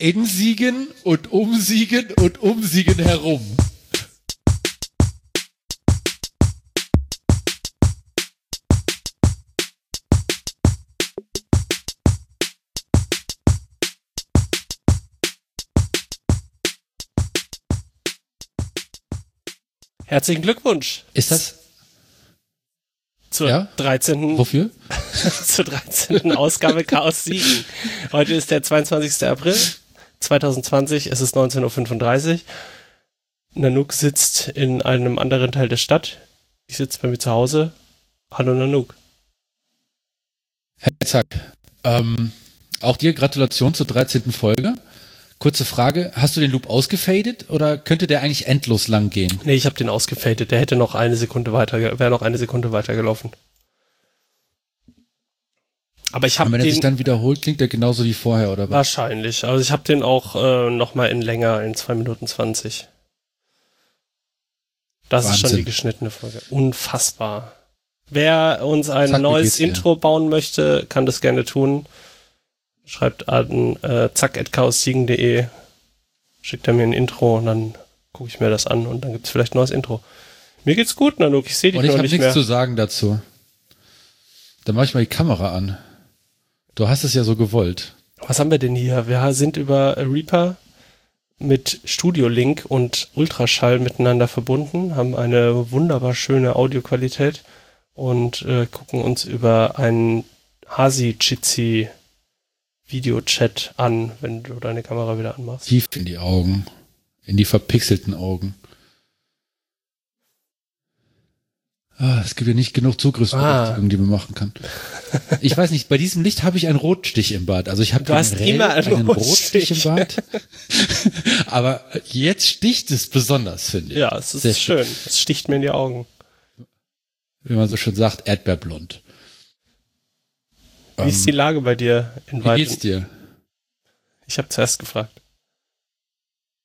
in Siegen und um Siegen und um Siegen herum. Herzlichen Glückwunsch Ist das? zur Ja? 13. Wofür? zur 13. Ausgabe Chaos Siegen. Heute ist der 22. April 2020, es ist 19.35 Uhr. Nanook sitzt in einem anderen Teil der Stadt. Ich sitze bei mir zu Hause. Hallo Nanook. Herr Zack, ähm, auch dir Gratulation zur 13. Folge. Kurze Frage, hast du den Loop ausgefadet oder könnte der eigentlich endlos lang gehen? Nee, ich habe den ausgefadet. Der hätte noch eine Sekunde weiter, wäre noch eine Sekunde weitergelaufen. Aber ich habe wenn er sich den dann wiederholt, klingt er genauso wie vorher, oder was? wahrscheinlich. Also ich habe den auch äh, noch mal in länger, in zwei Minuten 20. Das ist schon Wahnsinn. die geschnittene Folge. Unfassbar. Wer uns ein Zack, neues geht's dir? Intro bauen möchte, kann das gerne tun. Schreibt an äh, zack.chaossiegen.de, schickt er mir ein Intro und dann gucke ich mir das an und dann gibt's vielleicht ein neues Intro. Mir geht's gut, Nanook. Ich sehe dich Und ich noch habe nicht nichts mehr. zu sagen dazu. Dann mache ich mal die Kamera an. Du hast es ja so gewollt. Was haben wir denn hier? Wir sind über Reaper mit Studio Link und Ultraschall miteinander verbunden, haben eine wunderbar schöne Audioqualität und äh, gucken uns über einen Hasi Jitsi Videochat an, wenn du deine Kamera wieder anmachst. Tief in die Augen. In die verpixelten Augen. Ah, es gibt ja nicht genug Zugriffsberechtigungen, die man machen kann. Ich weiß nicht, bei diesem Licht habe ich einen Rotstich im Bad. Also ich habe Du hast generell immer einen Rotstich im. Bad. Aber jetzt sticht es besonders, finde ich. Ja, es ist Sehr schön. Es sticht mir in die Augen. Wie man so schön sagt, Erdbeerblond. Wie ist die Lage bei dir in Ähm, Wie geht's dir? Ich habe zuerst gefragt.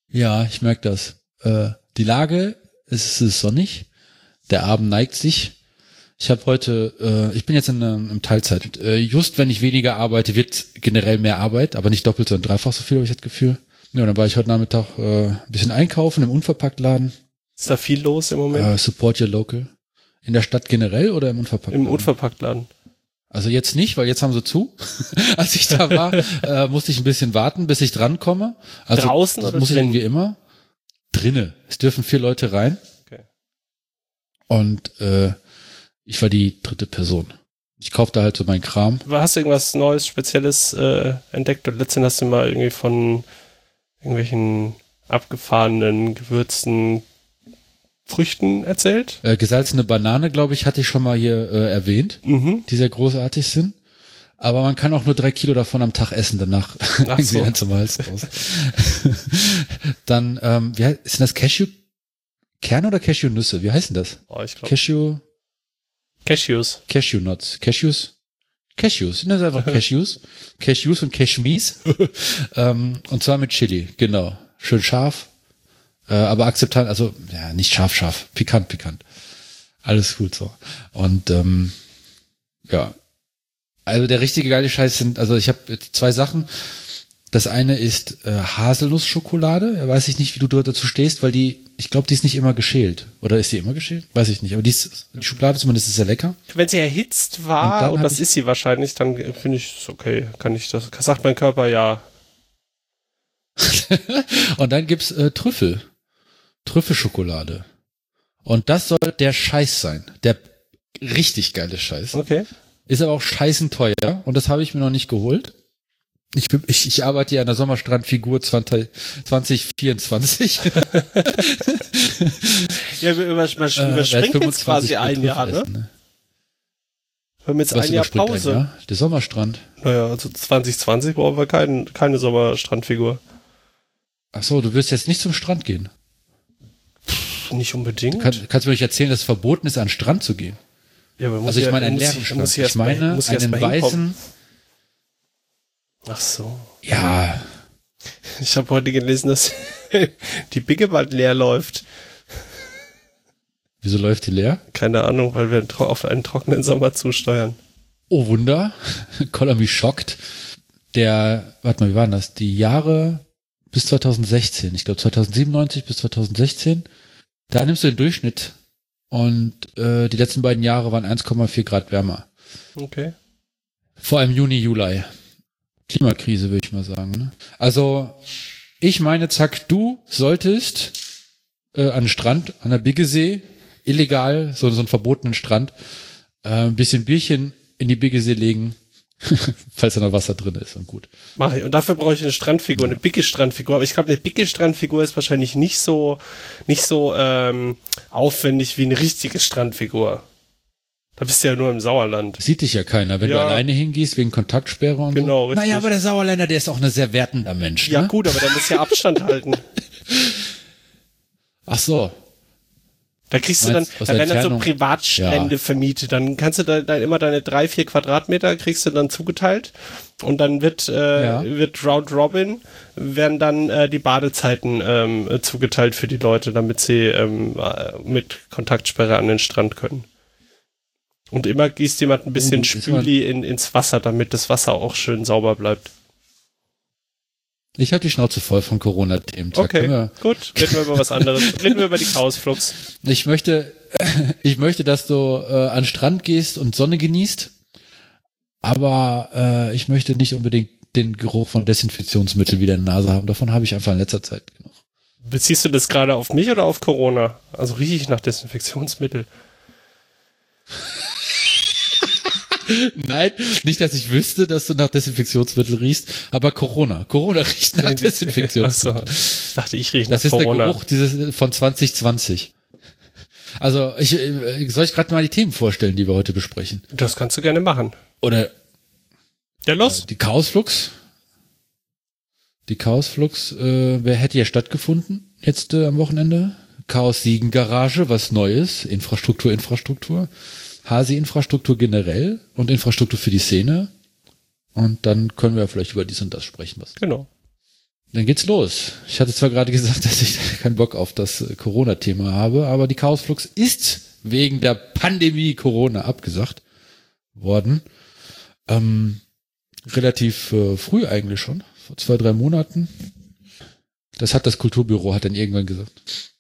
Ja, ich merke das. Äh, die Lage, es ist sonnig. Der Abend neigt sich. Ich habe heute, äh, ich bin jetzt in, ähm, im Teilzeit. Äh, just wenn ich weniger arbeite, wird generell mehr Arbeit, aber nicht doppelt, sondern dreifach so viel, habe ich das Gefühl. Ja, dann war ich heute Nachmittag äh, ein bisschen einkaufen im Unverpacktladen. Ist da viel los im Moment? Äh, support your local. In der Stadt generell oder im Unverpacktladen? Im Unverpacktladen. Also jetzt nicht, weil jetzt haben sie zu. Als ich da war, äh, musste ich ein bisschen warten, bis ich drankomme. Also Draußen das oder muss ich irgendwie immer. Drinne. Es dürfen vier Leute rein. Und äh, ich war die dritte Person. Ich kaufte halt so meinen Kram. Hast du irgendwas Neues, Spezielles äh, entdeckt? Und letztens hast du mal irgendwie von irgendwelchen abgefahrenen, gewürzten Früchten erzählt? Äh, gesalzene Banane, glaube ich, hatte ich schon mal hier äh, erwähnt, Mhm. die sehr großartig sind. Aber man kann auch nur drei Kilo davon am Tag essen, danach Ach so. irgendwie zum Hals raus. Dann, ähm, wie heißt, sind das Cashew? Kerne oder Cashewnüsse? Wie heißen das? Oh, ich glaube. Cashew, Cashews. Cashewnuts. Cashews? Cashews. Sind das einfach Cashews? Cashews und Cashmees. ähm, und zwar mit Chili, genau. Schön scharf. Äh, aber akzeptant, also, ja, nicht scharf, scharf. Pikant, pikant. Alles gut so. Und, ähm, ja. Also der richtige geile Scheiß sind, also ich habe zwei Sachen. Das eine ist äh, Haselnussschokolade. Weiß ich nicht, wie du dort dazu stehst, weil die, ich glaube, die ist nicht immer geschält. Oder ist die immer geschält? Weiß ich nicht. Aber die, ist, die Schokolade zumindest ist sehr lecker. Wenn sie erhitzt Und war, und, hab das ist sie wahrscheinlich, dann äh, finde ich es okay. Kann ich das, sagt mein Körper ja. Und dann gibt's äh, Trüffel. Trüffelschokolade. Und das soll der Scheiß sein. Der richtig geile Scheiß. Okay. Ist aber auch scheißen teuer. Und das habe ich mir noch nicht geholt. Ich, bin- ich, ich arbeite ja an der Sommerstrandfigur 20, 2024. Ja, wir über, man, Äh, jetzt 25 quasi ein Jahr, ne? essen, ne? Wir haben jetzt Was ein Jahr Pause. Ein Jahr? Der Sommerstrand. Naja, also 2020 brauchen wir kein, keine Sommerstrandfigur. Ach so, du wirst jetzt nicht zum Strand gehen. Nicht unbedingt. Kann, kannst du mir nicht erzählen, dass es verboten ist, an den Strand zu gehen? ja, aber muss Also ich ja- meine einen muss leeren Strand. muss ich meine einen weißen, Ach so. ja, Ich habe heute gelesen, dass die Bigge bald leer läuft. wieso läuft die leer? Keine Ahnung, weil wir auf einen trockenen Sommer zusteuern. Oh Wunder, Color me shocked. der, warte mal, wie waren das? Die Jahre bis 2016, ich glaube 2097 bis 2016, da nimmst du den Durchschnitt und äh, die letzten beiden Jahre waren 1,4 Grad wärmer. Okay. Vor allem Juni, Juli. Klimakrise, würde ich mal sagen. Ne? Also, ich meine, zack, du solltest äh, an den Strand, an der Biggesee, illegal, so, so einen verbotenen Strand, äh, ein bisschen Bierchen in die Biggesee legen, falls da noch Wasser drin ist und gut. Mach ich. Und dafür brauche ich eine Strandfigur, eine dicke Strandfigur. Aber ich glaube, eine dicke Strandfigur ist wahrscheinlich nicht so, nicht so ähm, aufwendig wie eine richtige Strandfigur. Da bist du ja nur im Sauerland. Sieht dich ja keiner, wenn Ja. du alleine hingehst wegen Kontaktsperre und Genau, so. richtig. Naja, aber der Sauerländer, der ist auch ein sehr wertender Mensch. Ja ne? gut, aber da musst du ja Abstand halten. Ach so. Da kriegst du dann, da werden dann so Entfernung? Privatstrände Ja. vermietet. Dann kannst du da, dann immer deine drei, vier Quadratmeter kriegst du dann zugeteilt und dann wird äh, Ja. wird Round Robin werden dann äh, die Badezeiten ähm, äh, zugeteilt für die Leute, damit sie ähm, äh, mit Kontaktsperre an den Strand können. Und immer gießt jemand ein bisschen Spüli in, ins Wasser, damit das Wasser auch schön sauber bleibt. Ich habe die Schnauze voll von Corona-Themen. Okay, wir- gut. Reden wir über was anderes. Reden wir über die Chaosflux. Ich möchte, ich möchte, dass du äh, an den Strand gehst und Sonne genießt, aber äh, ich möchte nicht unbedingt den Geruch von Desinfektionsmittel wieder in der Nase haben. Davon habe ich einfach in letzter Zeit genug. Beziehst du das gerade auf mich oder auf Corona? Also rieche ich nach Desinfektionsmittel. Nein, nicht, dass ich wüsste, dass du nach Desinfektionsmittel riechst, aber Corona. Corona riecht nach Desinfektionsmittel. Achso, ich dachte, ich rieche nach Das ist Corona. der Geruch dieses von 2020. Also ich äh, soll ich gerade mal die Themen vorstellen, die wir heute besprechen. Das kannst du gerne machen. Oder Ja, los. Äh, Die Chaosflux. Die Chaosflux, äh, wer hätte ja stattgefunden jetzt äh, am Wochenende? Chaos Siegen Garage, was Neues, Infrastruktur, Infrastruktur, Hasi Infrastruktur generell und Infrastruktur für die Szene. Und dann können wir vielleicht über dies und das sprechen. Was. Genau. Dann geht's los. Ich hatte zwar gerade gesagt, dass ich keinen Bock auf das äh, Corona-Thema habe, aber die Chaosflux ist wegen der Pandemie Corona abgesagt worden. Ähm, relativ äh, früh eigentlich schon, vor zwei, drei Monaten. Das hat das Kulturbüro hat dann irgendwann gesagt.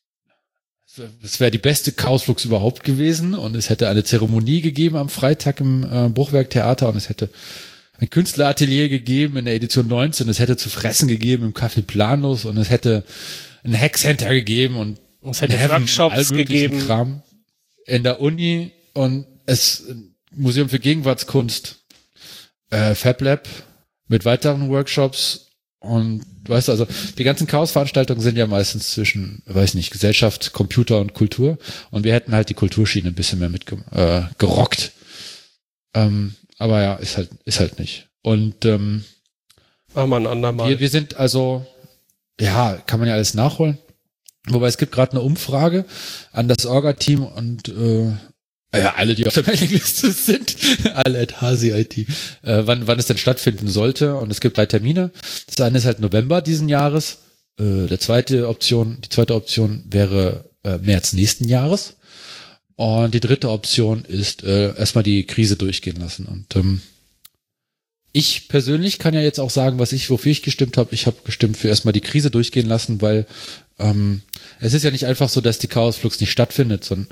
Es wäre die beste Chaosflux überhaupt gewesen und es hätte eine Zeremonie gegeben am Freitag im äh, Bruchwerktheater und es hätte ein Künstleratelier gegeben in der Edition 19, es hätte zu fressen gegeben im Café Planus und es hätte ein Hackcenter gegeben und Es hätte Heaven, Workshops gegeben. Kram in der Uni und es Museum für Gegenwartskunst, äh, Fab Lab mit weiteren Workshops und weißt du, also die ganzen Chaos-Veranstaltungen sind ja meistens zwischen, weiß nicht, Gesellschaft, Computer und Kultur und wir hätten halt die Kulturschiene ein bisschen mehr mitgerockt. Äh, gerockt. ähm, aber ja, ist halt, ist halt nicht. Und ähm, Machen wir ein andermal. wir, wir sind also, ja, kann man ja alles nachholen. Wobei es gibt gerade eine Umfrage an das Orga-Team und äh, ja, alle, die auf der Mailingliste sind, alle at Hasi IT, äh, wann, wann es denn stattfinden sollte. Und es gibt drei Termine. Das eine ist halt November diesen Jahres. Äh, der zweite Option, die zweite Option wäre äh, März nächsten Jahres. Und die dritte Option ist äh, erstmal die Krise durchgehen lassen. Und ähm, ich persönlich kann ja jetzt auch sagen, was ich, wofür ich gestimmt habe. Ich habe gestimmt für erstmal die Krise durchgehen lassen, weil ähm, es ist ja nicht einfach so, dass die Chaosflux nicht stattfindet, sondern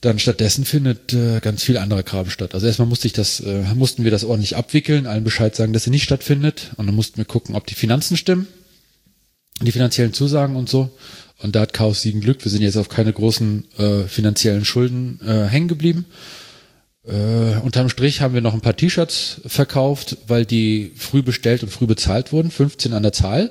dann stattdessen findet äh, ganz viel anderer Kram statt. Also erstmal musste ich das, äh, mussten wir das ordentlich abwickeln, allen Bescheid sagen, dass sie nicht stattfindet. Und dann mussten wir gucken, ob die Finanzen stimmen, die finanziellen Zusagen und so. Und da hat Chaos Siegen Glück. Wir sind jetzt auf keine großen äh, finanziellen Schulden äh, hängen geblieben. Äh, unterm Strich haben wir noch ein paar T-Shirts verkauft, weil die früh bestellt und früh bezahlt wurden, 15 an der Zahl.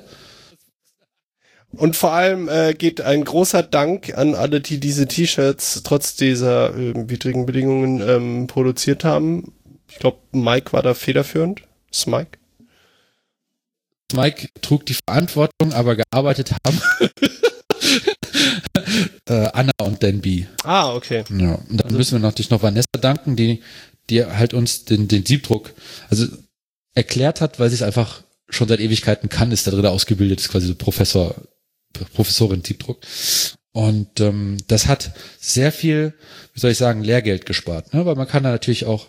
Und vor allem äh, geht ein großer Dank an alle, die diese T-Shirts trotz dieser äh, widrigen Bedingungen ähm, produziert haben. Ich glaube, Mike war da federführend. Ist Mike? Mike trug die Verantwortung, aber gearbeitet haben äh, Anna und Dan B. Ah, okay. Ja, und dann müssen wir natürlich noch Vanessa danken, die, die halt uns den, den Siebdruck, also erklärt hat, weil sie es einfach schon seit Ewigkeiten kann, ist da drin ausgebildet, ist quasi so Professor, Professorin Siebdruck. Und ähm, das hat sehr viel, wie soll ich sagen, Lehrgeld gespart, ne? weil man kann da natürlich auch,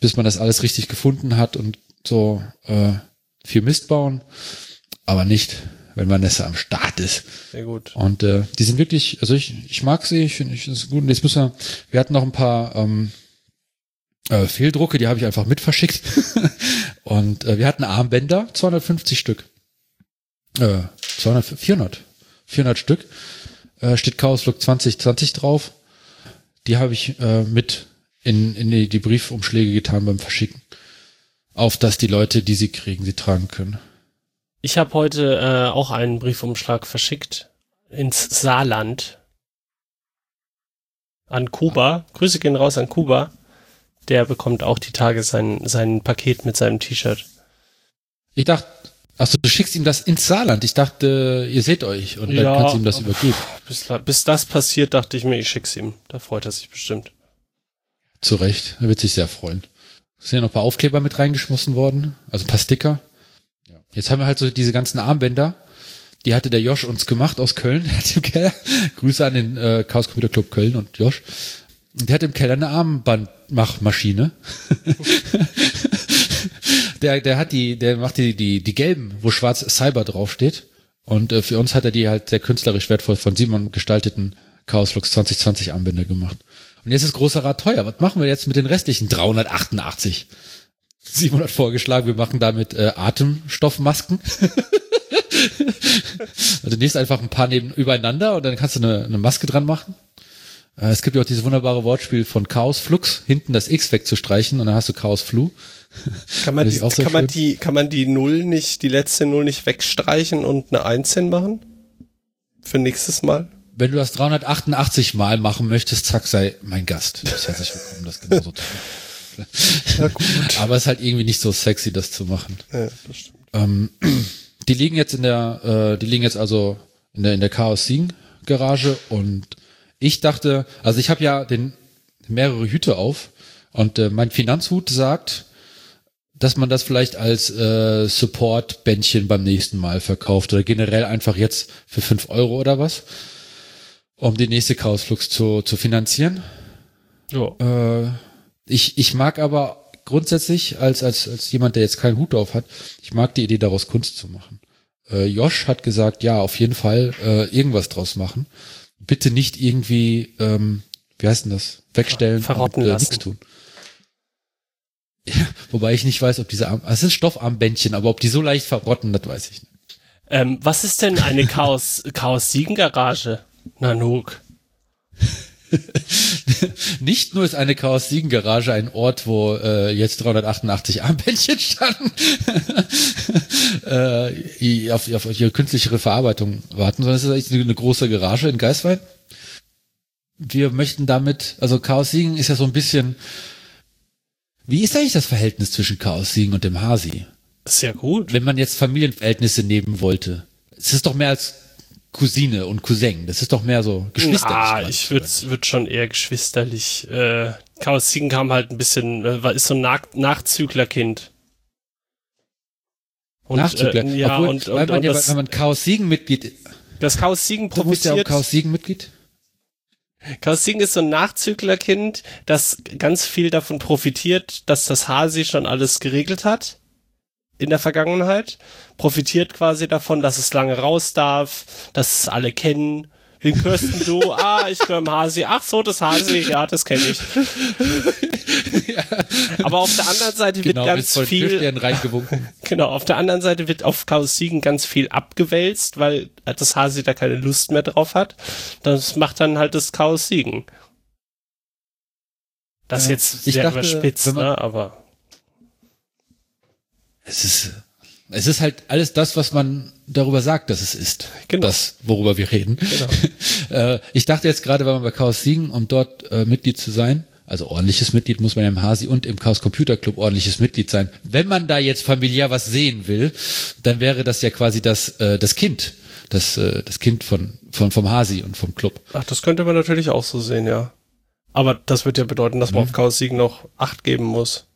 bis man das alles richtig gefunden hat und so äh, viel Mist bauen, aber nicht, wenn Vanessa am Start ist. Sehr gut. Und äh, die sind wirklich, also ich, ich mag sie, ich finde ich finde es gut. Und jetzt müssen wir, wir hatten noch ein paar ähm, äh, Fehldrucke, die habe ich einfach mit verschickt. und äh, wir hatten Armbänder, 250 Stück. Äh, 200, 400, 400 Stück. Äh, steht Chaos Look 2020 drauf. Die habe ich äh, mit in, in die, die Briefumschläge getan beim Verschicken. Auf dass die Leute, die sie kriegen, sie tragen können. Ich habe heute äh, auch einen Briefumschlag verschickt ins Saarland an Kuba. Grüße gehen raus an Kuba. Der bekommt auch die Tage sein, sein Paket mit seinem T-Shirt. Ich dachte, achso, du schickst ihm das ins Saarland. Ich dachte, ihr seht euch und dann kannst du ihm das übergeben. Bis, bis das passiert, dachte ich mir, ich schick's ihm. Da freut er sich bestimmt. Zu Recht, er wird sich sehr freuen. Es sind ja noch ein paar Aufkleber mit reingeschmissen worden, also ein paar Sticker. Jetzt haben wir halt so diese ganzen Armbänder. Die hatte der Josh uns gemacht aus Köln. Der hat im Keller, Grüße an den äh, Chaos Computer Club Köln und Josh. Der hat im Keller eine Armbandmachmaschine. der, der hat die, der macht die, die, die gelben, wo schwarz Cyber draufsteht. Und äh, für uns hat er die halt sehr künstlerisch wertvoll von Simon gestalteten Chaos Flux 2020 Armbänder gemacht. Und jetzt ist großer Rat teuer. Was machen wir jetzt mit den restlichen 388? Simon hat vorgeschlagen, wir machen damit äh, Atemstoffmasken. also nächst einfach ein paar neben übereinander und dann kannst du eine, eine Maske dran machen. Äh, es gibt ja auch dieses wunderbare Wortspiel von Chaos Flux, hinten das X wegzustreichen und dann hast du Chaos Flu. Kann man, die, kann man die, kann man die Null nicht, die letzte Null nicht wegstreichen und eine 1 machen? Für nächstes Mal? Wenn du das 388 Mal machen möchtest, zack, sei mein Gast. Herzlich willkommen, das genauso gut. Aber es ist halt irgendwie nicht so sexy, das zu machen. Ja, das stimmt. Ähm, die liegen jetzt in der, äh, die liegen jetzt also in der, in der Chaos Siegen Garage und ich dachte, also ich habe ja den mehrere Hüte auf und äh, mein Finanzhut sagt, dass man das vielleicht als äh, Support-Bändchen beim nächsten Mal verkauft oder generell einfach jetzt für fünf Euro oder was, um die nächste Chaosflux zu, zu finanzieren. Ja. Äh, ich, ich mag aber grundsätzlich, als, als, als jemand, der jetzt keinen Hut auf hat, ich mag die Idee, daraus Kunst zu machen. Äh, Josh hat gesagt, ja, auf jeden Fall äh, irgendwas draus machen. Bitte nicht irgendwie, ähm, wie heißt denn das, wegstellen Verrotten und äh, nichts tun. Ja, wobei ich nicht weiß, ob diese Arm, es ist Stoffarmbändchen, aber ob die so leicht verrotten, das weiß ich nicht. Ähm, was ist denn eine Chaos, Chaos Siegen Garage? Nanook. Nicht nur ist eine Chaos Siegen Garage ein Ort, wo äh, jetzt 388 Armbändchen standen, äh, auf, auf ihre künstlichere Verarbeitung warten, sondern es ist eine, eine große Garage in Geiswein. Wir möchten damit, also Chaos Siegen ist ja so ein bisschen, wie ist eigentlich das Verhältnis zwischen Chaos Siegen und dem Hasi? Sehr gut. Wenn man jetzt Familienverhältnisse nehmen wollte. Es ist doch mehr als Cousine und Cousin. Das ist doch mehr so geschwisterlich. Ah, ich würde würd schon eher geschwisterlich. Äh, Chaos Siegen kam halt ein bisschen, äh, ist so ein Nach Nachzüglerkind. Und, Nachzügler. Äh, ja, Obwohl, und, und, man und ja, das, wenn man Chaos Siegen Mitglied. Das Chaos Siegen profitiert. Du ja auch Chaos Siegen Mitglied. Siegen ist so ein Nachzüglerkind, das ganz viel davon profitiert, dass das Hasi schon alles geregelt hat in der Vergangenheit, profitiert quasi davon, dass es lange raus darf, dass es alle kennen. Wen Kirsten du? ah, ich gehöre im Hasi. Ach so, das Hasi, ja, das kenne ich. ja. Aber auf der anderen Seite genau, wird ganz viel. genau, auf der anderen Seite wird auf Chaos Siegen ganz viel abgewälzt, weil das Hasi da keine Lust mehr drauf hat. Das macht dann halt das Chaos Siegen. Das ja, jetzt sehr dachte, überspitzt, ne, aber es ist, es ist halt alles das, was man darüber sagt, dass es ist. Genau. Das, worüber wir reden. Genau. äh, ich dachte jetzt gerade, wenn man bei Chaos Siegen, um dort äh, Mitglied zu sein, also ordentliches Mitglied muss man im Hasi und im Chaos Computer Club ordentliches Mitglied sein. Wenn man da jetzt familiär was sehen will, dann wäre das ja quasi das, äh, das Kind. Das, äh, das Kind von, von, vom Hasi und vom Club. Ach, das könnte man natürlich auch so sehen, ja. Aber das wird ja bedeuten, dass man mhm. auf Chaos Siegen noch Acht geben muss.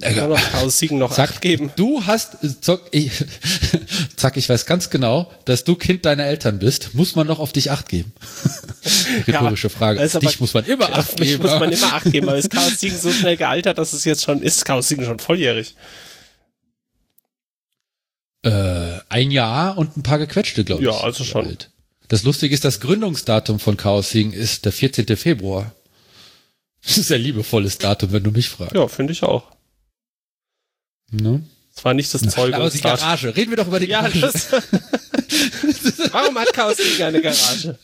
Kann noch Siegen noch Sag, geben. Du hast, zock, ich, Zack, ich weiß ganz genau, dass du Kind deiner Eltern bist. Muss man noch auf dich Acht geben? Rhetorische Frage. das ist Auf dich aber- muss man immer Ja, Acht geben. muss man immer Acht geben, aber ist Chaos Siegen so schnell gealtert, dass es jetzt schon ist Chaos Siegen schon volljährig. Äh, ein Jahr und ein paar gequetschte, glaube ich. Ja, also schon. alt. Das Lustige ist, das Gründungsdatum von Chaos Siegen ist der 14. Februar. Das ist ein liebevolles Datum, wenn du mich fragst. Ja, finde ich auch. Ne? Es war nicht das Aber die. Garage. Reden wir doch über die Ja, Garage. warum hat Chaos Siegen eine Garage?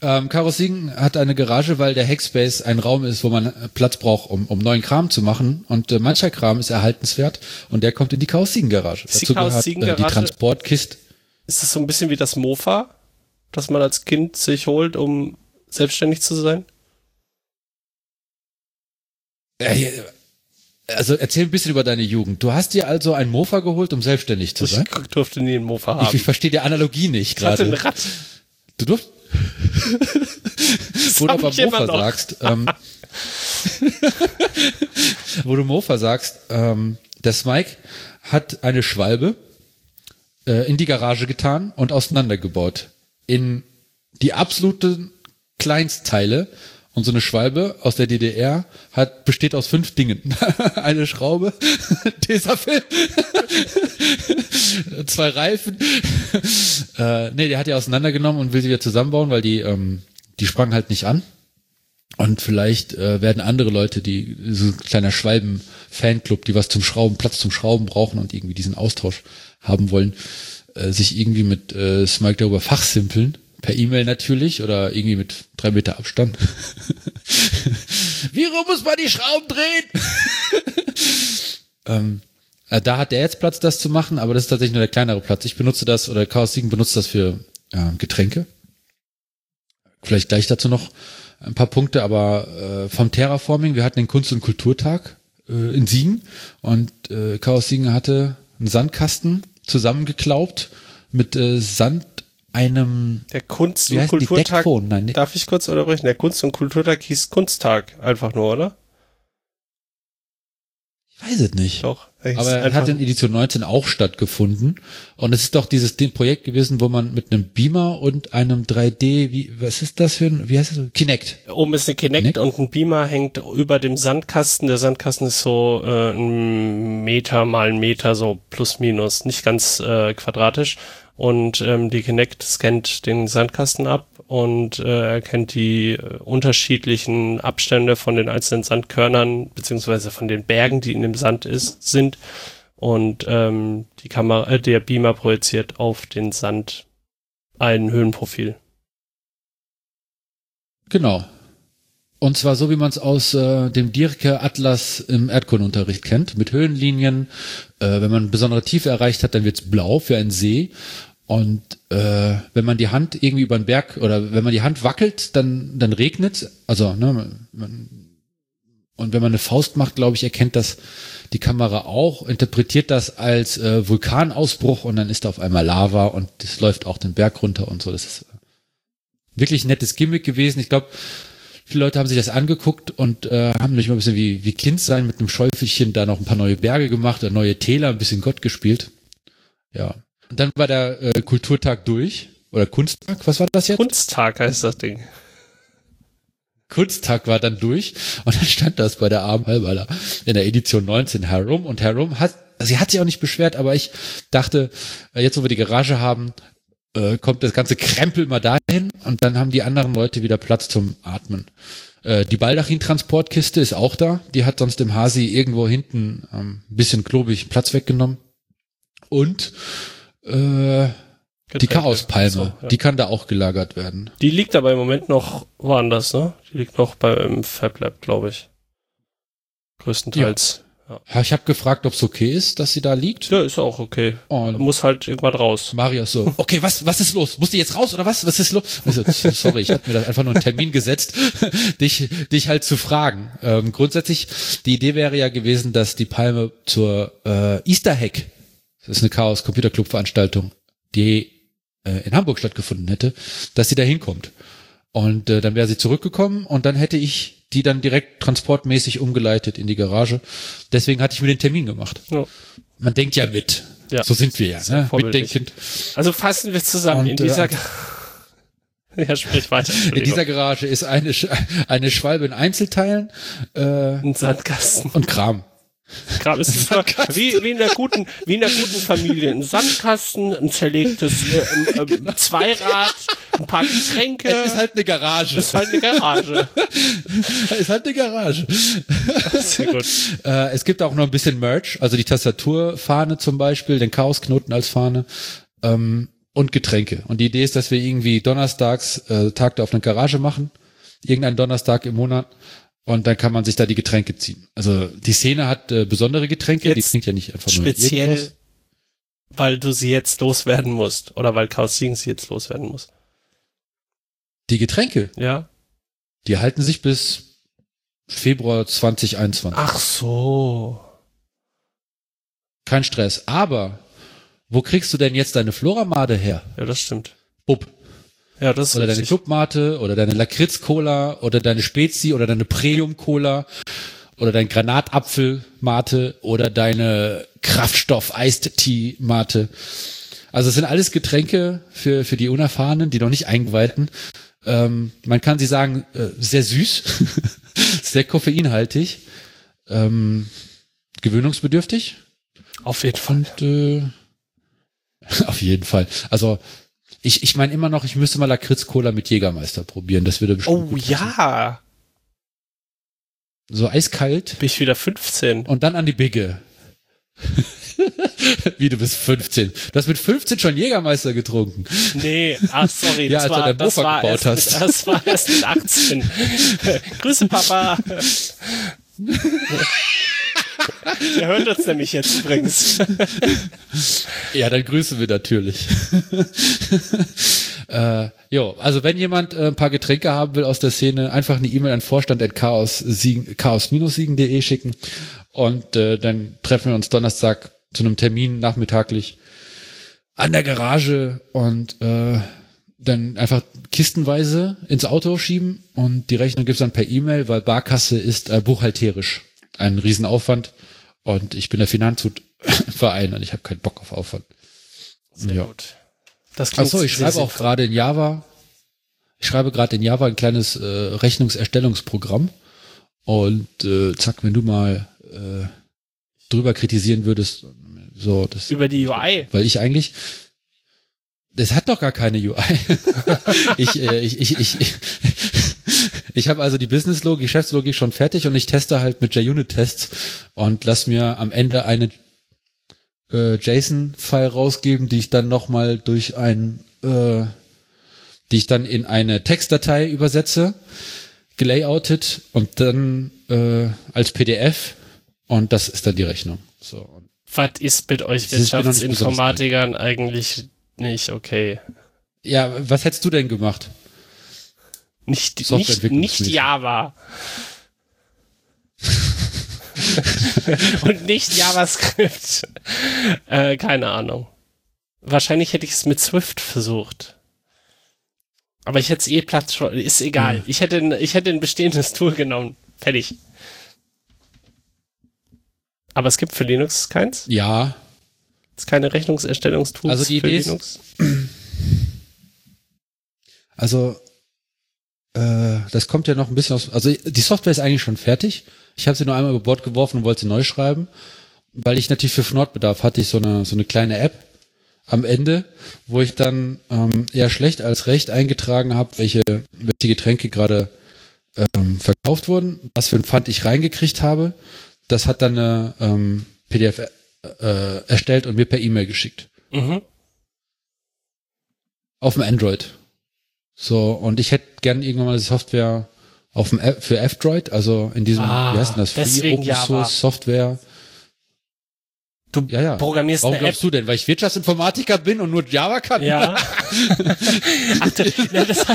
Ähm, Chaos Siegen hat eine Garage, weil der Hackspace ein Raum ist, wo man Platz braucht, um, um neuen Kram zu machen. Und äh, mancher Kram ist erhaltenswert und der kommt in die Chaos Siegen Garage. Ist die Dazu Chaos gehört Siegen äh, die Transportkiste. Ist das so ein bisschen wie das Mofa, das man als Kind sich holt, um selbstständig zu sein? Äh, also erzähl ein bisschen über deine Jugend. Du hast dir also ein Mofa geholt, um selbstständig zu Ich sein? durfte nie einen Mofa Ich, haben. ich verstehe die Analogie nicht Ich hatte ein gerade. Rad. Du durft. wo du aber ich Mofa sagst, ähm, wo du Mofa sagst, ähm, der Smike hat eine Schwalbe äh, in die Garage getan und auseinandergebaut. In die absoluten Kleinstteile. Und so eine Schwalbe aus der DDR hat, besteht aus fünf Dingen. eine Schraube, Tesafilm, zwei Reifen. äh, nee, der hat die auseinandergenommen und will sie wieder zusammenbauen, weil die, ähm, die sprang halt nicht an. Und vielleicht äh, werden andere Leute, die so ein kleiner Schwalben-Fanclub, die was zum Schrauben, Platz zum Schrauben brauchen und irgendwie diesen Austausch haben wollen, äh, sich irgendwie mit äh, Smike darüber fachsimpeln. Per E-Mail natürlich oder irgendwie mit drei Meter Abstand. Wie rum muss man die Schrauben drehen? ähm, äh, da hat der jetzt Platz, das zu machen, aber das ist tatsächlich nur der kleinere Platz. Ich benutze das, oder Chaos Siegen benutzt das für äh, Getränke. Vielleicht gleich dazu noch ein paar Punkte, aber äh, vom Terraforming, wir hatten den Kunst- und Kulturtag äh, in Siegen und äh, Chaos Siegen hatte einen Sandkasten zusammengeklaubt mit äh, Sand einem Der Kunst- und? Kulturtag. Nein, nee. Darf ich kurz unterbrechen? Der Kunst- und Kulturtag hieß Kunsttag einfach nur, oder? ich weiß es nicht. Doch. Er Aber er hat in Edition 19 auch stattgefunden. Und es ist doch dieses Projekt gewesen, wo man mit einem Beamer und einem 3D, wie, was ist das für ein, wie heißt das? Kinect. Oben ist eine Kinect Kinect? und ein Beamer hängt über dem Sandkasten. Der Sandkasten ist so äh, ein Meter mal ein Meter, so plus minus, nicht ganz äh, quadratisch. Und ähm, die Kinect scannt den Sandkasten ab und äh, erkennt die äh, unterschiedlichen Abstände von den einzelnen Sandkörnern beziehungsweise von den Bergen, die in dem Sand ist, sind. Und ähm, die Kamera, äh, der Beamer projiziert auf den Sand ein Höhenprofil. Genau. Und zwar so, wie man es aus äh, dem Dirke Atlas im Erdkundenunterricht kennt, mit Höhenlinien. Äh, wenn man besondere Tiefe erreicht hat, dann wird's blau für einen See. Und äh, wenn man die Hand irgendwie über den Berg oder wenn man die Hand wackelt, dann, dann regnet Also, ne, man, und wenn man eine Faust macht, glaube ich, erkennt das die Kamera auch, interpretiert das als äh, Vulkanausbruch und dann ist da auf einmal Lava und das läuft auch den Berg runter und so. Das ist äh, wirklich ein nettes Gimmick gewesen. Ich glaube, viele Leute haben sich das angeguckt und äh, haben nicht mal ein bisschen wie, wie Kind sein mit einem Schäufelchen da noch ein paar neue Berge gemacht, neue Täler, ein bisschen Gott gespielt. Ja. Und dann war der äh, Kulturtag durch. Oder Kunsttag, was war das jetzt? Kunsttag heißt das Ding. Kunsttag war dann durch und dann stand das bei der armen Halberler in der Edition 19 herum und herum hat, sie hat sich auch nicht beschwert, aber ich dachte, äh, jetzt wo wir die Garage haben, äh, kommt das ganze Krempel mal dahin und dann haben die anderen Leute wieder Platz zum Atmen. Äh, die Baldachin-Transportkiste ist auch da, die hat sonst im Hasi irgendwo hinten ähm, ein bisschen klobig Platz weggenommen und äh, die. Chaospalme, So, ja. die kann da auch gelagert werden. Die liegt aber im Moment noch woanders, ne? Die liegt noch beim Fab Lab, glaube ich. Größtenteils. Ja. Ja, Ich habe gefragt, ob es okay ist, dass sie da liegt. ja, ist auch okay. Und Muss halt irgendwann raus. Mario ist so, okay, was, was ist los? Musst du jetzt raus oder was? Was ist los? Also, sorry, ich hatte mir da einfach nur einen Termin gesetzt, dich, dich halt zu fragen. Ähm, grundsätzlich, die Idee wäre ja gewesen, dass die Palme zur äh, Easter Hack, das ist eine Chaos Computer Club Veranstaltung, die äh, in Hamburg stattgefunden hätte, dass sie da hinkommt. Und äh, dann wäre sie zurückgekommen und dann hätte ich die dann direkt transportmäßig umgeleitet in die Garage. Deswegen hatte ich mir den Termin gemacht. Ja. Man denkt ja mit. Ja. So sind wir ja, ne? Mitdenkend. Also fassen wir zusammen. Und, in dieser. äh, ja, sprich weiter. In dieser Garage ist eine, Sch- eine Schwalbe in Einzelteilen äh, Ein Sandkasten. und Kram. Gerade ist es wie, wie in der guten, wie in der guten Familie. Ein Sandkasten, ein zerlegtes äh, ein, ähm, Zweirad, ein paar Getränke. Es ist halt eine Garage. Das ist halt eine Garage. Es ist halt eine Garage. Sehr gut. Äh, es gibt auch noch ein bisschen Merch, also die Tastaturfahne zum Beispiel, den Chaosknoten als Fahne ähm, und Getränke. Und die Idee ist, dass wir irgendwie donnerstags äh, Tag der offenen Garage machen, irgendeinen Donnerstag im Monat. Und dann kann man sich da die Getränke ziehen. Also die Szene hat äh, besondere Getränke, die Jetzt trinkt ja nicht einfach nur Speziell, irgendwas. weil du sie jetzt loswerden musst. Oder weil Chaos Siegen sie jetzt loswerden muss. Die Getränke, Ja? die halten sich bis Februar 2021. Ach so. Kein Stress. Aber wo kriegst du denn jetzt deine Floramade her? Ja, das stimmt. Bub. Ja, das ist Oder deine richtig. Clubmate oder deine Lakritz-Cola oder deine Spezi oder deine Premium-Cola oder dein Granatapfel-Mate oder deine Kraftstoff-Eist-Tea-Mate. Also es sind alles Getränke für, für die Unerfahrenen, die noch nicht eingeweihten. Ähm, man kann sie sagen, äh, sehr süß, sehr koffeinhaltig, ähm, gewöhnungsbedürftig Auf jeden Fall. und äh, auf jeden Fall. Also ich, ich meine immer noch, ich müsste mal Lakritz-Cola mit Jägermeister probieren. Das würde bestimmt Oh ja. So eiskalt Bin ich wieder 15. und dann an die Bigge. Wie, du bist 15. Du hast mit 15 schon Jägermeister getrunken. Nee, ach sorry, Ja, das, als du war, dein das, war gebaut erst hast. Mit, das war erst mit 18. Grüße, Papa. Der hört uns nämlich jetzt übrigens. Ja, dann grüßen wir natürlich. äh, jo, also wenn jemand äh, ein paar Getränke haben will aus der Szene, einfach eine E-Mail an vorstand.chaos-siegen.de chaos schicken und äh, dann treffen wir uns Donnerstag zu einem Termin nachmittaglich an der Garage und äh, dann einfach kistenweise ins Auto schieben und die Rechnung gibt's dann per E-Mail, weil Barkasse ist äh, buchhalterisch ein Riesenaufwand und ich bin der Finanzverein und ich habe keinen Bock auf Aufwand. Sehr Ja. gut. Das Ach klingt so, ich schreibe auch gerade in Java. Ich schreibe gerade in Java ein kleines äh, Rechnungserstellungsprogramm. Und äh, zack, wenn du mal äh, drüber kritisieren würdest, so das, über die UI. weil ich eigentlich, das hat doch gar keine UI. ich, äh, ich, ich, ich, ich, habe also die Businesslogik, Geschäftslogik schon fertig und ich teste halt mit JUnit-Tests und lass mir am Ende eine äh, JSON-File rausgeben, die ich dann nochmal durch ein, äh, die ich dann in eine Textdatei übersetze, gelayoutet und dann äh, als PDF und das ist dann die Rechnung. So. Was ist mit euch Wirtschaftsinformatikern eigentlich nicht okay? Ja, was hättest du denn gemacht? Nicht, nicht, nicht Java. Und nicht JavaScript. Äh, keine Ahnung. Wahrscheinlich hätte ich es mit Swift versucht. Aber ich hätte es eh Platz schon. Ist egal. Ich hätte, ein- ich hätte ein bestehendes Tool genommen. Fertig. Aber es gibt für Linux keins. Ja, Es ist keine Rechnungserstellungstools Also die für Idee Linux. also äh, das kommt ja noch ein bisschen aus. Also die Software ist eigentlich schon fertig. Ich habe sie nur einmal über Bord geworfen und wollte sie neu schreiben, weil ich natürlich für Nordbedarf hatte ich so eine so eine kleine App am Ende, wo ich dann ähm, eher schlecht als recht eingetragen habe, welche welche Getränke gerade ähm, verkauft wurden, was für ein Pfand ich reingekriegt habe. Das hat dann eine ähm, PDF äh, erstellt und mir per E-Mail geschickt. Mhm. Auf dem Android. So, und ich hätte gern irgendwann mal die Software auf dem F für F-Droid, also in diesem, Ah, wie heißt denn das, Free Open Java. Source Software. Du Ja, ja. programmierst Warum eine App. glaubst du denn? Weil ich Wirtschaftsinformatiker bin und nur Java kann? Ja. Ach, du, ja das,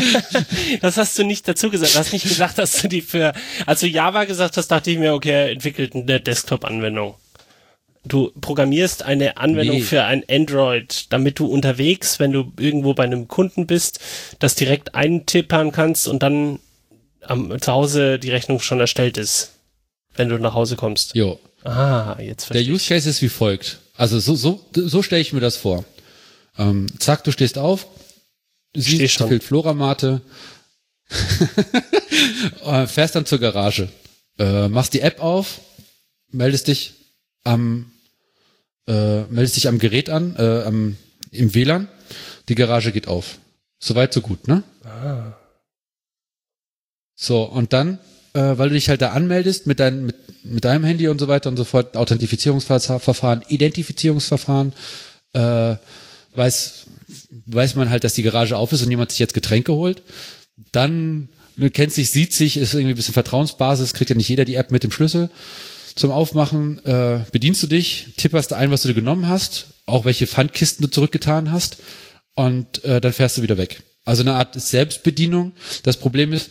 das hast du nicht dazu gesagt. Du hast nicht gesagt, dass du die für, als du Java gesagt hast, dachte ich mir, okay, entwickelt eine Desktop-Anwendung. Du programmierst eine Anwendung Nee. für ein Android, damit du unterwegs, wenn du irgendwo bei einem Kunden bist, das direkt eintippern kannst und dann am, zu Hause die Rechnung schon erstellt ist, wenn du nach Hause kommst. Jo. Ah, jetzt Der verstehe ich. Use Case ist wie folgt. Also so, so, so stelle ich mir das vor. Ähm, zack, du stehst auf, siehst, schon. fehlt Floramate, äh, fährst dann zur Garage, äh, machst die App auf, meldest dich am, äh, meldest dich am Gerät an, äh, am, im WLAN, die Garage geht auf. Soweit, so gut, ne? Ah. So, und dann, äh, weil du dich halt da anmeldest mit, dein, mit, mit deinem Handy und so weiter und so fort, Authentifizierungsverfahren, Identifizierungsverfahren, äh, weiß, weiß man halt, dass die Garage auf ist und jemand sich jetzt Getränke holt. Dann ne, kennt sich, sieht sich, ist irgendwie ein bisschen Vertrauensbasis, kriegt ja nicht jeder die App mit dem Schlüssel zum Aufmachen. Äh, bedienst du dich, tipperst ein, was du dir genommen hast, auch welche Pfandkisten du zurückgetan hast und äh, dann fährst du wieder weg. Also eine Art Selbstbedienung. Das Problem ist,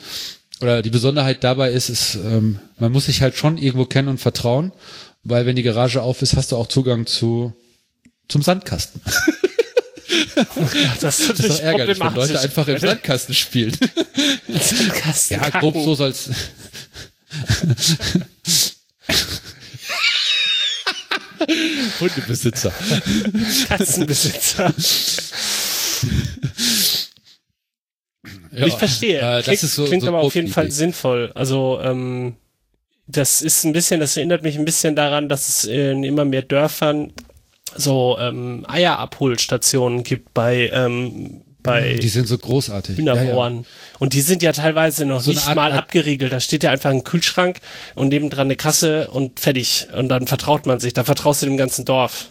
oder die Besonderheit dabei ist, ist ähm, man muss sich halt schon irgendwo kennen und vertrauen, weil wenn die Garage auf ist, hast du auch Zugang zu zum Sandkasten. Das ist Das ist doch ärgerlich, wenn. Leute einfach im Sandkasten spielen. Sandkasten Ja, grob so soll's. Hundebesitzer. Katzenbesitzer. Ja, ich verstehe. Äh, das klingt so, klingt so aber auf jeden Fall sinnvoll. Also, ähm, das ist ein bisschen, das erinnert mich ein bisschen daran, dass es in immer mehr Dörfern so ähm, Eierabholstationen gibt bei, ähm, bei Die sind so großartig. Ja, ja. Und die sind ja teilweise noch So nicht Art- mal Art- abgeriegelt. Da steht ja einfach ein Kühlschrank und nebendran eine Kasse und fertig. Und dann vertraut man sich. Da vertraust du dem ganzen Dorf.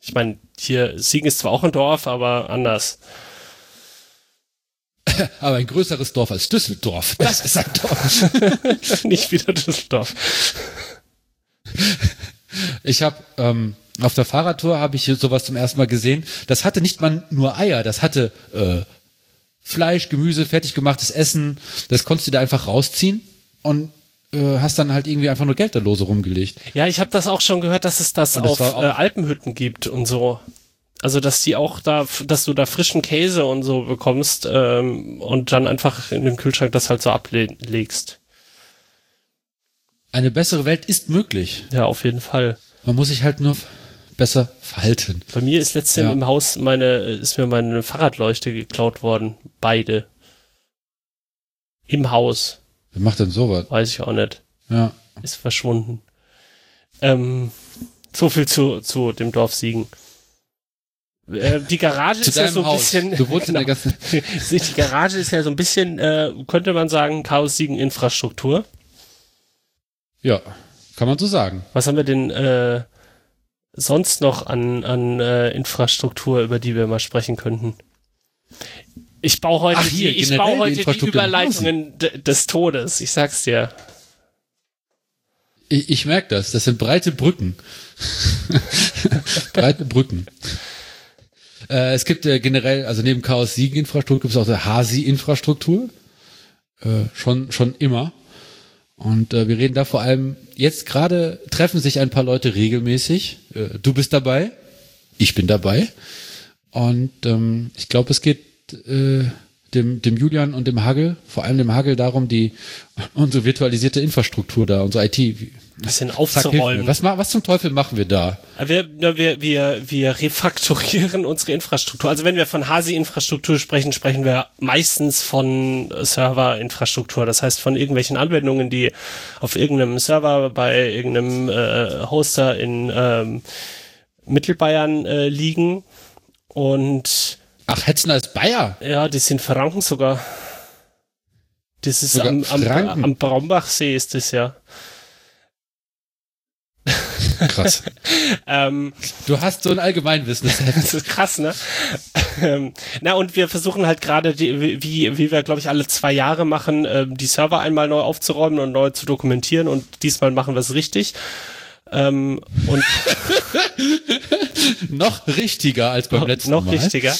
Ich meine, hier, Siegen ist zwar auch ein Dorf, aber anders. Aber ein größeres Dorf als Düsseldorf. Das ist ein Dorf. nicht wieder Düsseldorf. Ich habe ähm, auf der Fahrradtour habe ich hier sowas zum ersten Mal gesehen. Das hatte nicht mal nur Eier, das hatte äh, Fleisch, Gemüse, fertig gemachtes Essen. Das konntest du da einfach rausziehen und äh, hast dann halt irgendwie einfach nur Geld da lose rumgelegt. Ja, ich habe das auch schon gehört, dass es das, das auf äh, Alpenhütten gibt und so. Also, dass die auch da, dass du da frischen Käse und so bekommst ähm, und dann einfach in den Kühlschrank das halt so ablegst. Eine bessere Welt ist möglich. Ja, auf jeden Fall. Man muss sich halt nur besser verhalten. Bei mir ist letztens Ja. im Haus meine, ist mir meine Fahrradleuchte geklaut worden. Beide. Im Haus. Wer macht denn sowas? Weiß ich auch nicht. Ja. Ist verschwunden. Ähm, so viel zu, zu dem Dorf Siegen. Äh, die Garage ist ja so ein Haus. bisschen. Du wohnst in der ganzen. die Garage ist ja so ein bisschen, äh, könnte man sagen, Chaos Siegen Infrastruktur. Ja, kann man so sagen. Was haben wir denn äh, sonst noch an, an äh, Infrastruktur, über die wir mal sprechen könnten? Ich baue heute, Ach, hier, die, ich baue die heute die im Überleitungen de- des Todes. Ich sag's dir. Ich, ich merke das. Das sind breite Brücken. breite Brücken. Äh, es gibt äh, generell, also neben Chaos Siegen Infrastruktur gibt es auch der Hasi Infrastruktur. Äh, schon, schon immer. Und äh, wir reden da vor allem, jetzt gerade treffen sich ein paar Leute regelmäßig. Äh, du bist dabei. Ich bin dabei. Und ähm, ich glaube, es geht äh, dem, dem Julian und dem Hagel, vor allem dem Hagel, darum, die unsere virtualisierte Infrastruktur da, unsere IT. bisschen aufzuräumen. Was, was zum Teufel machen wir da? Wir, wir, wir, wir refakturieren unsere Infrastruktur. Also wenn wir von Hasi-Infrastruktur sprechen, sprechen wir meistens von Server-Infrastruktur. Das heißt von irgendwelchen Anwendungen, die auf irgendeinem Server bei irgendeinem äh, Hoster in ähm, Mittelbayern äh, liegen. Und Ach, Hetzner ist Bayer. ja, die sind Franken sogar. Das ist Sogar am, am, am Braumbachsee ist das ja. Krass. Ähm, Du hast so ein Allgemeinwissen. Das ist krass, ne? Ähm, Na, und wir versuchen halt gerade, wie, wie wir, glaube ich, alle zwei Jahre machen, ähm, die Server einmal neu aufzuräumen und neu zu dokumentieren und diesmal machen wir es richtig. Ähm, und noch richtiger als beim letzten noch Mal. richtiger.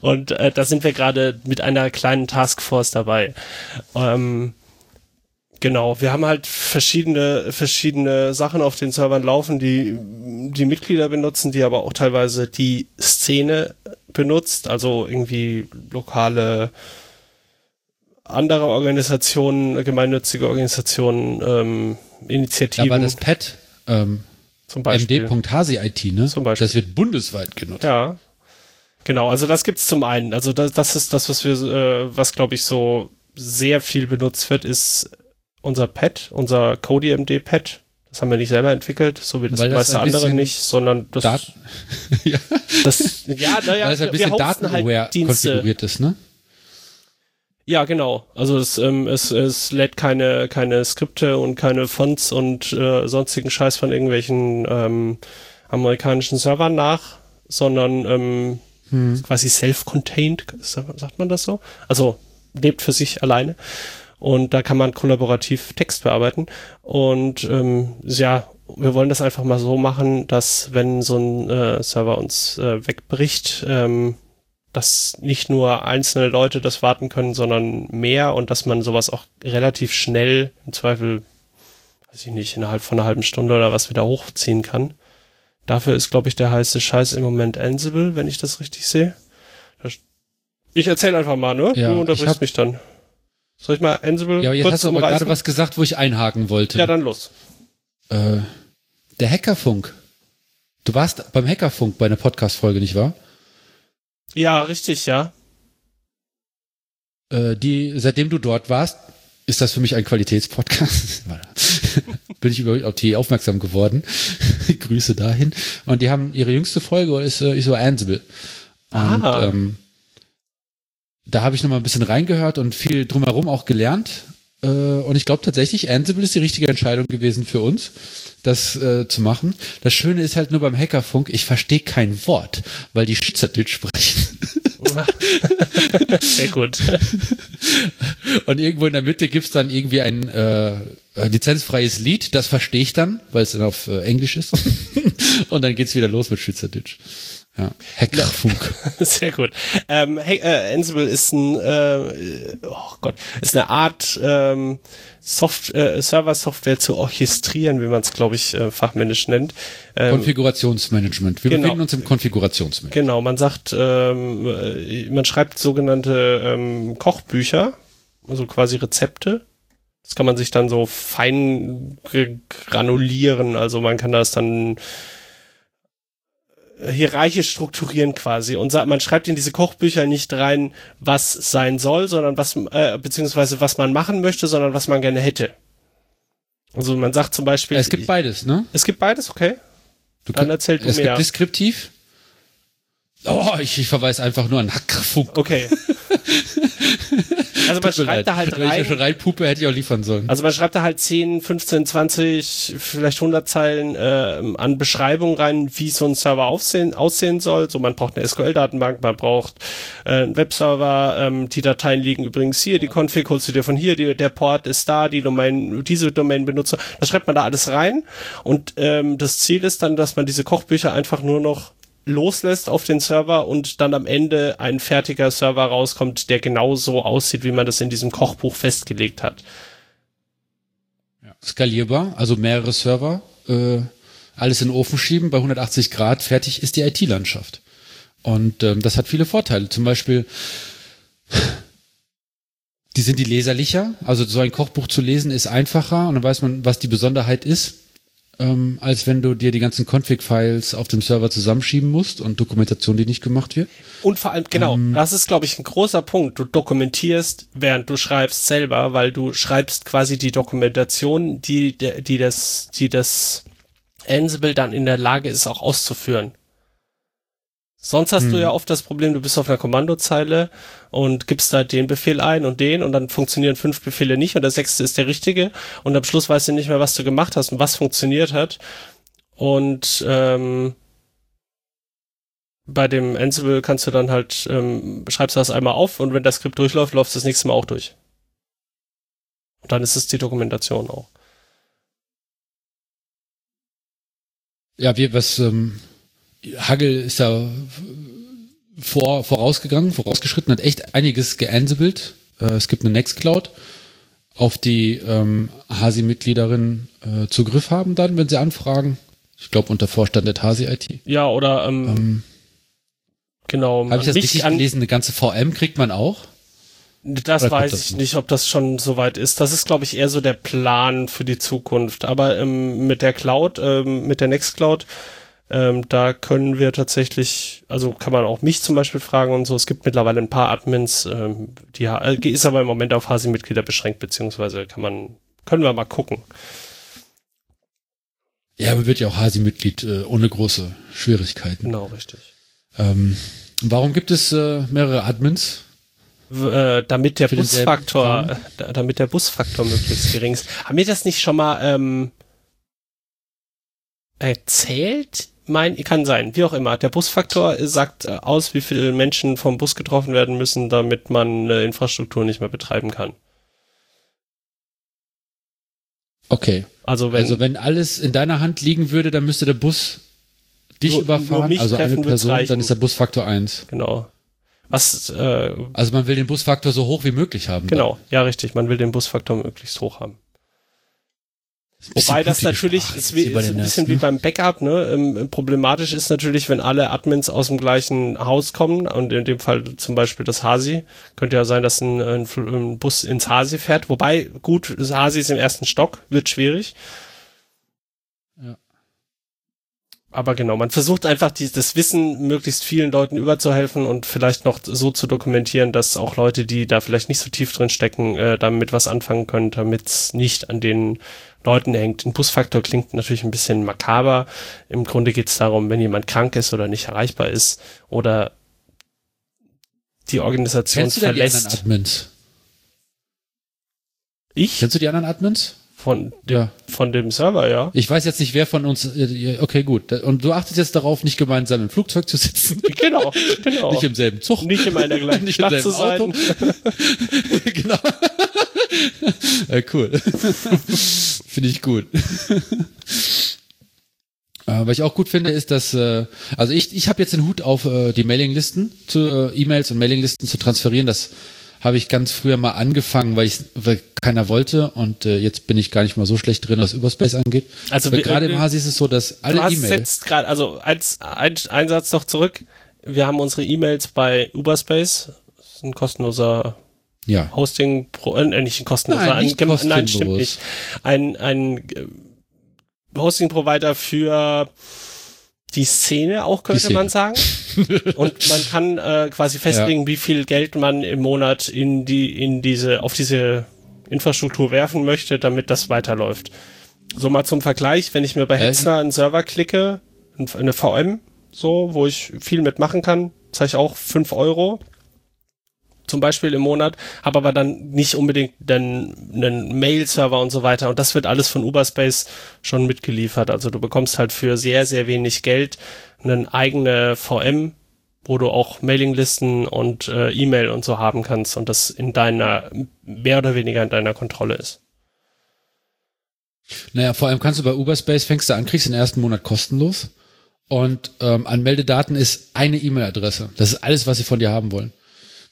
Und äh, da sind wir gerade mit einer kleinen Taskforce dabei. Ähm, genau, wir haben halt verschiedene, verschiedene Sachen auf den Servern laufen, die die Mitglieder benutzen, die aber auch teilweise die Szene benutzt, also irgendwie lokale andere Organisationen, gemeinnützige Organisationen, ähm, Ja, Initiativen. aber das Pad, ähm, Zum Beispiel. md.hasi-IT, ne? Zum Beispiel. Das wird bundesweit genutzt. Ja. Genau, also das gibt's zum einen. Also das, das ist das, was wir, äh, was glaube ich so sehr viel benutzt wird, ist unser Pad, unser CodeMD-Pad. Das haben wir nicht selber entwickelt, so wie das das meiste andere nicht, sondern das, Dat ja. das ja, naja, Weil es ein wir bisschen hosten datenaware halt Dienste. konfiguriert ist, ne? Ja, genau. Also es, ähm, es, es lädt keine, keine Skripte und keine Fonts und äh, sonstigen Scheiß von irgendwelchen ähm, amerikanischen Servern nach, sondern ähm, Hm. quasi self-contained, sagt man das so? Also lebt für sich alleine. Und da kann man kollaborativ Text bearbeiten. Und ähm, ja, wir wollen das einfach mal so machen, dass wenn so ein äh, Server uns äh, wegbricht, ähm, dass nicht nur einzelne Leute das warten können, sondern mehr und dass man sowas auch relativ schnell, im Zweifel, weiß ich nicht, innerhalb von einer halben Stunde oder was wieder hochziehen kann. Dafür ist, glaube ich, der heiße Scheiß im Moment Ansible, wenn ich das richtig sehe. Ich erzähle einfach mal, ne? Ja, du ich unterbrichst mich dann. Soll ich mal Ansible Ja, jetzt kurz hast du aber umreißen? gerade was gesagt, wo ich einhaken wollte. Ja, dann los. äh, der Hackerfunk. Du warst beim Hackerfunk bei einer Podcast-Folge, nicht wahr? Ja, richtig, ja. Äh, die, seitdem du dort warst, ist das für mich ein Qualitätspodcast. Bin ich über auf die aufmerksam geworden. Grüße dahin. Und die haben ihre jüngste Folge ist, äh, ist so Ansible. Und Ah. ähm, da habe ich noch mal ein bisschen reingehört und viel drumherum auch gelernt. Äh, und ich glaube tatsächlich, Ansible ist die richtige Entscheidung gewesen für uns, das äh, zu machen. Das Schöne ist halt nur beim Hackerfunk, ich verstehe kein Wort, weil die Schweizerdeutsch sprechen. Sehr gut. Und irgendwo in der Mitte gibt's dann irgendwie ein äh, lizenzfreies Lied, das verstehe ich dann, weil es dann auf äh, Englisch ist. und dann geht's wieder los mit Schweizerdeutsch. Ja. Hackerfunk. Sehr gut. Ähm, hey, äh, Ansible ist ein, äh, oh Gott, ist eine Art ähm, Soft äh, Server-Software zu orchestrieren, wie man es, glaube ich, äh, fachmännisch nennt. Ähm, Konfigurationsmanagement. Wir Genau. befinden uns im Konfigurationsmanagement. Genau, man sagt, ähm, äh, man schreibt sogenannte ähm, Kochbücher, also quasi Rezepte. Das kann man sich dann so fein granulieren, also man kann das dann hierarchisch strukturieren quasi und sagt, man schreibt in diese Kochbücher nicht rein, was sein soll, sondern was, äh, beziehungsweise was man machen möchte, sondern was man gerne hätte. Also man sagt zum Beispiel, Es gibt beides, ne? es gibt beides, okay? Du Dann erzähl du es mehr. gibt deskriptiv. Oh, ich, ich verweise einfach nur an Hackerfunk. Okay. also man schreibt da halt Wenn rein. reinpuppe, hätte ich auch liefern sollen. Also man schreibt da halt 10, 15, 20, vielleicht 100 Zeilen äh, an Beschreibung rein, wie so ein Server aussehen, aussehen soll. So, man braucht eine SQL-Datenbank, man braucht äh, einen Webserver. Ähm, die Dateien liegen übrigens hier, die Config holst du dir von hier, die, der Port ist da, die Domain, diese Domain-Benutzer. Das schreibt man da alles rein. Und ähm, das Ziel ist dann, dass man diese Kochbücher einfach nur noch loslässt auf den Server und dann am Ende ein fertiger Server rauskommt, der genau so aussieht, wie man das in diesem Kochbuch festgelegt hat. Skalierbar, also mehrere Server, äh, alles in den Ofen schieben, bei 180 Grad, fertig ist die IT-Landschaft. Und ähm, das hat viele Vorteile. Zum Beispiel, die sind die leserlicher. Also so ein Kochbuch zu lesen ist einfacher und dann weiß man, was die Besonderheit ist, ähm, als wenn du dir die ganzen Config-Files auf dem Server zusammenschieben musst und Dokumentation, die nicht gemacht wird. Und vor allem, genau, Ähm. das ist, glaube ich, ein großer Punkt. Du dokumentierst, während du schreibst selber, weil du schreibst quasi die Dokumentation, die, die das, die das Ansible dann in der Lage ist, auch auszuführen. Sonst hast du Hm. ja oft das Problem, du bist auf einer Kommandozeile und gibst da den Befehl ein und den und dann funktionieren fünf Befehle nicht und der sechste ist der richtige und am Schluss weißt du nicht mehr, was du gemacht hast und was funktioniert hat. Und ähm, bei dem Ansible kannst du dann halt, ähm, schreibst du das einmal auf und wenn das Skript durchläuft, läuft das nächste Mal auch durch. Und dann ist es die Dokumentation auch. Ja, wir, was, ähm, Hagel ist da vor, vorausgegangen, vorausgeschritten, hat echt einiges geansibled. Äh, es gibt eine Nextcloud, auf die ähm, Hasi-Mitgliederinnen äh, Zugriff haben dann, wenn sie anfragen. Ich glaube unter Vorstand der Hasi IT. Ja, oder ähm, Ähm, genau, Habe ich das richtig gelesen? Eine ganze VM kriegt man auch. Das Oder weiß das ich nicht, ob das schon soweit ist. Das ist, glaube ich, eher so der Plan für die Zukunft. Aber ähm, mit der Cloud, ähm, mit der Nextcloud, ähm, da können wir tatsächlich, also kann man auch mich zum Beispiel fragen und so. Es gibt mittlerweile ein paar Admins, ähm, die äh, ist aber im Moment auf Hasi-Mitglieder beschränkt, beziehungsweise kann man, können wir mal gucken. Ja, man wird ja auch Hasi-Mitglied äh, ohne große Schwierigkeiten. Genau, richtig. Ähm, warum gibt es äh, mehrere Admins? Äh, damit der Busfaktor, äh, da- damit der Busfaktor möglichst gering ist. Haben wir das nicht schon mal ähm, erzählt? Mein, kann sein, wie auch immer. Der Busfaktor sagt äh, aus, wie viele Menschen vom Bus getroffen werden müssen, damit man äh, Infrastruktur nicht mehr betreiben kann. Okay. Also wenn also wenn alles in deiner Hand liegen würde, dann müsste der Bus dich Nur- nur überfahren, mich also eine Person, dann ist der Busfaktor 1. genau. Was äh, Also man will den Busfaktor so hoch wie möglich haben. genau, ja richtig, man will den Busfaktor möglichst hoch haben. Wobei das natürlich ist, wie, ist ein bisschen wie beim Backup, ne? Ähm, problematisch ist natürlich, wenn alle Admins aus dem gleichen Haus kommen und in dem Fall zum Beispiel das Hasi. Könnte ja sein, dass ein, ein, ein Bus ins Hasi fährt. Wobei, gut, das Hasi ist im ersten Stock, wird schwierig. Ja. Aber genau, man versucht einfach die, das Wissen möglichst vielen Leuten überzuhelfen und vielleicht noch so zu dokumentieren, dass auch Leute, die da vielleicht nicht so tief drin stecken, äh, damit was anfangen können, damit es nicht an den Leuten hängt. Ein Busfaktor klingt natürlich ein bisschen makaber. Im Grunde geht es darum, wenn jemand krank ist oder nicht erreichbar ist oder die Organisation Kennst du denn die anderen verlässt. Admins? Ich Kennst du die anderen Admins? von dem, Ja. von dem Server, ja. Ich weiß jetzt nicht, wer von uns. äh, Okay, gut. Und du achtest jetzt darauf, nicht gemeinsam im Flugzeug zu sitzen, Genau, genau. nicht im selben Zug. Nicht in der gleichen Nicht im Stadt zu sein. Auto. genau. Äh, cool. finde ich gut. Äh, was ich auch gut finde, ist, dass, äh, also ich, ich habe jetzt den Hut auf, äh, die Mailinglisten zu äh, E-Mails und Mailinglisten zu transferieren. Das habe ich ganz früher mal angefangen, weil ich weil keiner wollte und äh, jetzt bin ich gar nicht mal so schlecht drin, was Überspace angeht. Also gerade im wir- Hasi ist es so, dass alle E-Mails. jetzt gerade, also als ein, ein Satz noch zurück. Wir haben unsere E-Mails bei Uberspace. Das ist ein kostenloser Ja. Hosting, pro, äh, nicht ein kostenloser, Nein, nicht ein, gem- nein, stimmt kostenlos. nicht. Ein, ein äh, Hosting-Provider für die Szene auch, könnte Szene. man sagen. Und man kann äh, quasi festlegen, wie viel Geld man im Monat in die, in diese, auf diese Infrastruktur werfen möchte, damit das weiterläuft. So mal zum Vergleich, wenn ich mir bei Äh? Hetzner einen Server klicke, eine VM, so, wo ich viel mitmachen kann, zahle ich auch fünf Euro zum Beispiel im Monat, habe aber dann nicht unbedingt dann einen Mail-Server und so weiter. Und das wird alles von Uberspace schon mitgeliefert. Also du bekommst halt für sehr, sehr wenig Geld eine eigene VM, wo du auch Mailinglisten und äh, E-Mail und so haben kannst und das in deiner, mehr oder weniger in deiner Kontrolle ist. Naja, vor allem kannst du bei Uberspace, fängst du an, kriegst den ersten Monat kostenlos. Und ähm, Anmeldedaten ist eine E-Mail-Adresse. Das ist alles, was sie von dir haben wollen.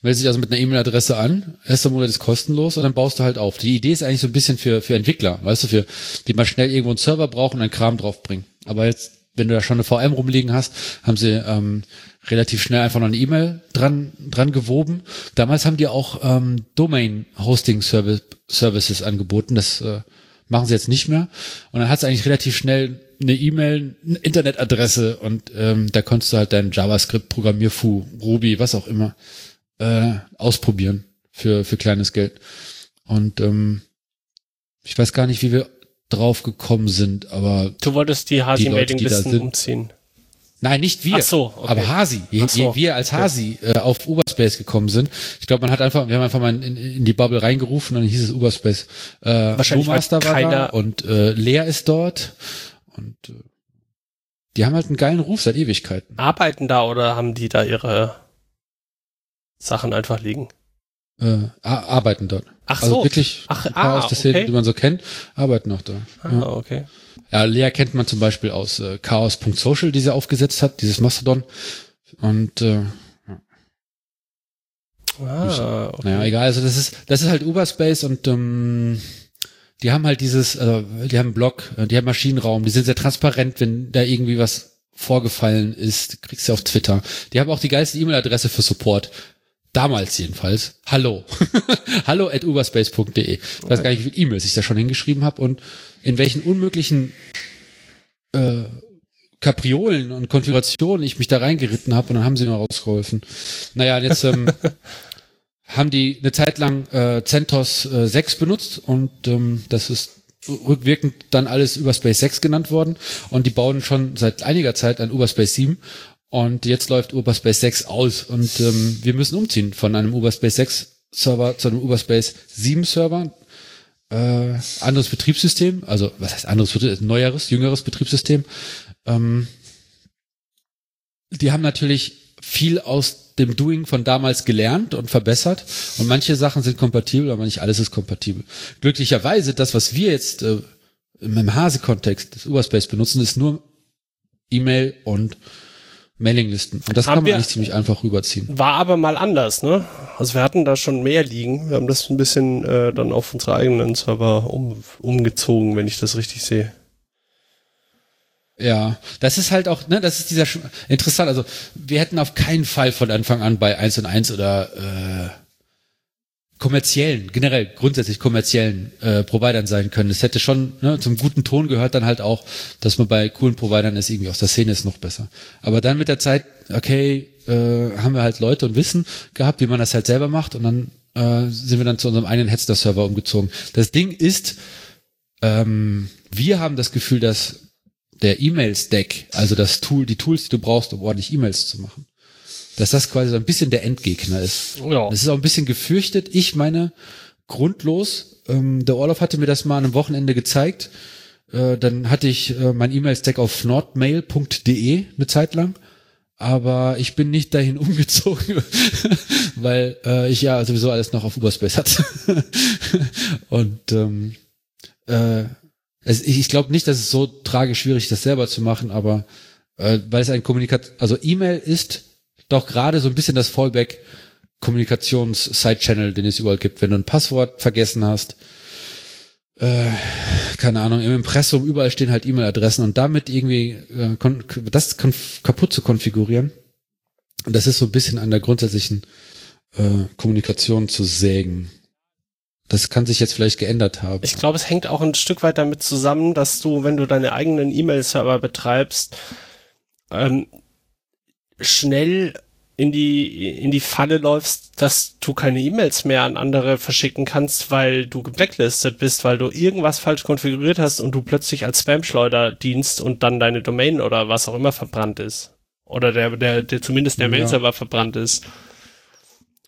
Meldest dich also mit einer E-Mail-Adresse an, erster Monat ist kostenlos und dann baust du halt auf. Die Idee ist eigentlich so ein bisschen für, für Entwickler, weißt du, für die mal schnell irgendwo einen Server brauchen und einen Kram draufbringen. Aber jetzt, wenn du da schon eine VM rumliegen hast, haben sie ähm, relativ schnell einfach noch eine E-Mail dran, dran gewoben. Damals haben die auch ähm, Domain-Hosting-Services angeboten. Das äh, machen sie jetzt nicht mehr. Und dann hast du eigentlich relativ schnell eine E-Mail, eine Internetadresse und ähm, da konntest du halt dein JavaScript, Programmierfu, Ruby, was auch immer, äh, ausprobieren für, für kleines Geld. Und ähm, ich weiß gar nicht, wie wir drauf gekommen sind, aber Du wolltest die Hasi-Mailinglisten umziehen. nein, nicht wir. Ach so, okay. Aber Hasi, je, so, je wir als Hasi äh, auf Uberspace gekommen sind. Ich glaube, man hat einfach, wir haben einfach mal in, in die Bubble reingerufen und dann hieß es Uberspace. Äh, Wahrscheinlich, weil Brewmaster war da und äh, Lea ist dort und äh, die haben halt einen geilen Ruf seit Ewigkeiten. Arbeiten da oder haben die da ihre Sachen einfach liegen? Äh, arbeiten dort. Ach Also so. wirklich Ach, ein paar ah, aus der Szene, okay. die man so kennt, arbeiten noch da. Ah, Ja. okay. Ja, Lea kennt man zum Beispiel aus äh, Chaos.social, die sie aufgesetzt hat, dieses Mastodon. Und äh, Ah, okay. naja, egal, also das ist, das ist halt Uberspace und ähm, die haben halt dieses, also die haben einen Blog, äh, die haben Maschinenraum, die sind sehr transparent, wenn da irgendwie was vorgefallen ist, kriegst du auf Twitter. Die haben auch die geilste E-Mail-Adresse für Support. Damals jedenfalls, hallo. hallo at uberspace.de. Ich weiß gar nicht, wie viele E-Mails ich da schon hingeschrieben habe und in welchen unmöglichen äh, Kapriolen und Konfigurationen ich mich da reingeritten habe und dann haben sie mir rausgeholfen. Naja, jetzt ähm, haben die eine Zeit lang äh, CentOS äh, 6 benutzt und ähm, das ist rückwirkend dann alles Uberspace 6 genannt worden und die bauen schon seit einiger Zeit ein Uberspace 7 und jetzt läuft Uberspace 6 aus und ähm, wir müssen umziehen von einem Uberspace 6 Server zu einem Uberspace 7 Server. Äh, anderes Betriebssystem, also was heißt anderes, neueres, jüngeres Betriebssystem. Ähm, die haben natürlich viel aus dem Doing von damals gelernt und verbessert und manche Sachen sind kompatibel, aber nicht alles ist kompatibel. Glücklicherweise, das, was wir jetzt äh, im Hase-Kontext des Uberspace benutzen, ist nur E-Mail und Mailinglisten. Und das haben kann man eigentlich ziemlich einfach rüberziehen. War aber mal anders, ne? Also wir hatten da schon mehr liegen. Wir haben das ein bisschen äh, dann auf unsere eigenen Server um, umgezogen, wenn ich das richtig sehe. Ja, das ist halt auch, ne, das ist dieser interessant. Also wir hätten auf keinen Fall von Anfang an bei 1 und 1 oder äh, kommerziellen, generell grundsätzlich kommerziellen äh, Providern sein können. Es hätte schon ne, zum guten Ton gehört dann halt auch, dass man bei coolen Providern ist, irgendwie aus der Szene ist noch besser. Aber dann mit der Zeit, okay, äh, haben wir halt Leute und Wissen gehabt, wie man das halt selber macht und dann äh, sind wir dann zu unserem eigenen Headster-Server umgezogen. Das Ding ist, ähm, wir haben das Gefühl, dass der E-Mail-Stack, also das Tool, die Tools, die du brauchst, um ordentlich E-Mails zu machen, dass das quasi so ein bisschen der Endgegner ist. Ja. Das ist auch ein bisschen gefürchtet. Ich meine, grundlos, ähm, der Orloff hatte mir das mal an einem Wochenende gezeigt. Äh, dann hatte ich äh, mein E-Mail-Stack auf nordmail.de eine Zeit lang. Aber ich bin nicht dahin umgezogen, weil äh, ich ja sowieso alles noch auf Uberspace hatte. Und ähm, äh, es, ich, ich glaube nicht, dass es so tragisch schwierig ist, das selber zu machen, aber äh, weil es ein Kommunikation, also E-Mail ist doch gerade so ein bisschen das Fallback Kommunikations-Side-Channel, den es überall gibt. Wenn du ein Passwort vergessen hast, äh, keine Ahnung, im Impressum überall stehen halt E-Mail-Adressen und damit irgendwie äh, das kaputt zu konfigurieren, das ist so ein bisschen an der grundsätzlichen äh, Kommunikation zu sägen. Das kann sich jetzt vielleicht geändert haben. Ich glaube, es hängt auch ein Stück weit damit zusammen, dass du, wenn du deine eigenen E-Mail-Server betreibst, ähm, schnell in die, in die Falle läufst, dass du keine E-Mails mehr an andere verschicken kannst, weil du geblacklistet bist, weil du irgendwas falsch konfiguriert hast und du plötzlich als Spam-Schleuder dienst und dann deine Domain oder was auch immer verbrannt ist. Oder der, der, der zumindest der ja. Mail-Server verbrannt ist.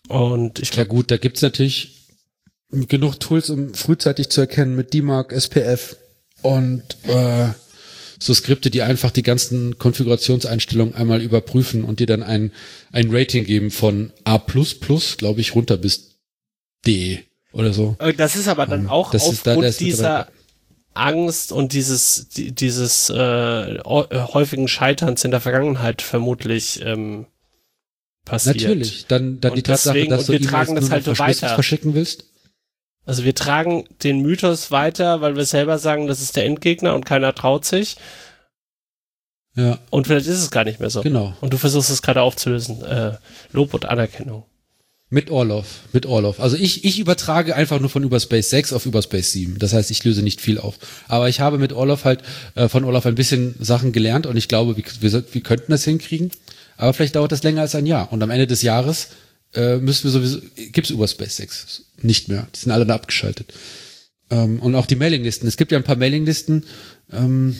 Und ich Ja gut, da gibt's natürlich genug Tools, um frühzeitig zu erkennen mit DMARC, SPF und äh, so Skripte, die einfach die ganzen Konfigurationseinstellungen einmal überprüfen und dir dann ein, ein Rating geben von A++, glaube ich, runter bis D oder so. Äh, das ist aber dann ähm, auch das aufgrund da, dieser Angst und dieses dieses äh, äh, häufigen Scheiterns in der Vergangenheit vermutlich ähm, passiert. Natürlich, dann dann und die Tatsache, deswegen, dass du tragen das halt weiter verschicken willst. Also wir tragen den Mythos weiter, weil wir selber sagen, das ist der Endgegner und keiner traut sich. Ja. Und vielleicht ist es gar nicht mehr so. Genau. Und du versuchst es gerade aufzulösen. Äh, Lob und Anerkennung. Mit Orlov, mit Orlov. Also ich, ich übertrage einfach nur von Überspace 6 auf Überspace 7. Das heißt, ich löse nicht viel auf. Aber ich habe mit Orlov halt, äh, von Orlov ein bisschen Sachen gelernt und ich glaube, wir, wir, wir könnten das hinkriegen. Aber vielleicht dauert das länger als ein Jahr. Und am Ende des Jahres äh, müssen wir sowieso, gibt's Überspace 6 nicht mehr. Die sind alle da abgeschaltet. Ähm, und auch die Mailinglisten. Es gibt ja ein paar Mailinglisten, ähm,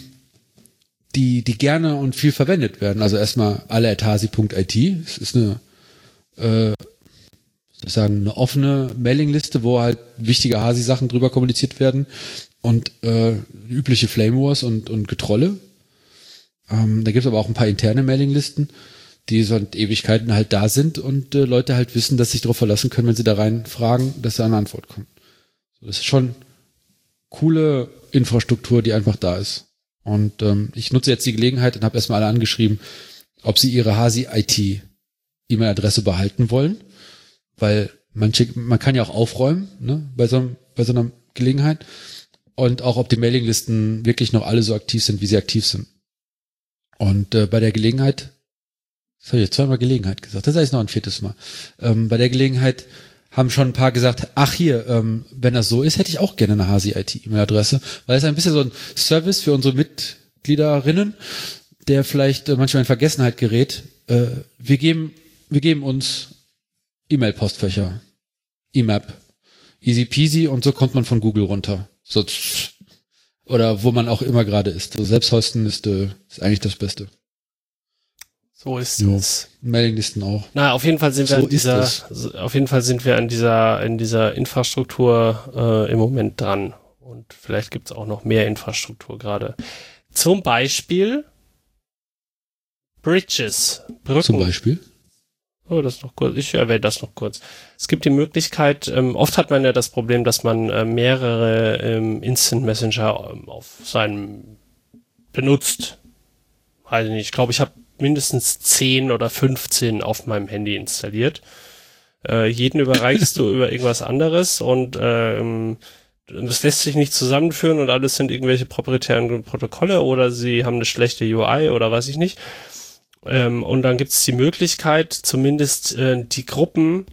die, die gerne und viel verwendet werden. Also erstmal alle.hasi.it. Es ist eine, äh, sagen, eine offene Mailingliste, wo halt wichtige Hasi-Sachen drüber kommuniziert werden und äh, übliche Flame Wars und, und Getrolle. Ähm, da gibt's aber auch ein paar interne Mailinglisten die seit Ewigkeiten halt da sind und äh, Leute halt wissen, dass sich darauf verlassen können, wenn sie da rein fragen, dass da eine Antwort kommt. Das ist schon coole Infrastruktur, die einfach da ist. Und ähm, ich nutze jetzt die Gelegenheit und habe erstmal alle angeschrieben, ob sie ihre Hasi IT E-Mail-Adresse behalten wollen, weil manche, man kann ja auch aufräumen, ne, bei so, einem, bei so einer Gelegenheit. Und auch, ob die Mailinglisten wirklich noch alle so aktiv sind, wie sie aktiv sind. Und äh, bei der Gelegenheit Das habe ich jetzt zweimal Gelegenheit gesagt. Das heißt noch ein viertes Mal. Ähm, bei der Gelegenheit haben schon ein paar gesagt, ach hier, ähm, wenn das so ist, hätte ich auch gerne eine Hasi-IT-E-Mail-Adresse, weil es ein bisschen so ein Service für unsere Mitgliederinnen, der vielleicht äh, manchmal in Vergessenheit gerät. Äh, wir geben, wir geben uns E-Mail-Postfächer, E-Map, easy peasy und so kommt man von Google runter. So, oder wo man auch immer gerade ist. So Selbsthosten ist, äh, ist eigentlich das Beste. So ist Jo. es. Mailinglisten auch. Na, auf jeden Fall sind wir So an dieser, auf jeden Fall sind wir an dieser, in dieser Infrastruktur äh, im Moment dran. Und vielleicht gibt's auch noch mehr Infrastruktur gerade. Zum Beispiel Bridges, Brücken. Zum Beispiel. Oh, das noch kurz. Ich erwähne das noch kurz. Es gibt die Möglichkeit, ähm, oft hat man ja das Problem, dass man äh, mehrere ähm, Instant Messenger ähm, auf seinem benutzt. Weiß ich nicht. Ich glaube, ich habe mindestens 10 oder 15 auf meinem Handy installiert. Äh, jeden überreichst du über irgendwas anderes und ähm, das lässt sich nicht zusammenführen und alles sind irgendwelche proprietären Protokolle oder sie haben eine schlechte UI oder weiß ich nicht. Ähm, und dann gibt es die Möglichkeit, zumindest äh, die Gruppen,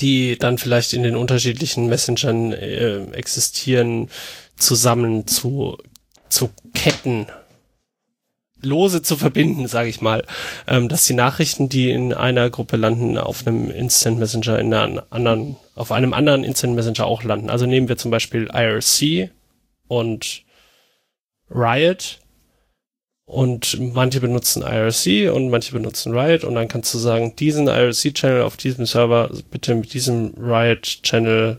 die dann vielleicht in den unterschiedlichen Messengern äh, existieren, zusammen zu, zu Ketten, lose zu verbinden, sage ich mal, ähm, dass die Nachrichten, die in einer Gruppe landen, auf einem Instant Messenger in einer anderen, auf einem anderen Instant Messenger auch landen. Also nehmen wir zum Beispiel IRC und Riot und manche benutzen IRC und manche benutzen Riot und dann kannst du sagen, diesen IRC-Channel auf diesem Server bitte mit diesem Riot-Channel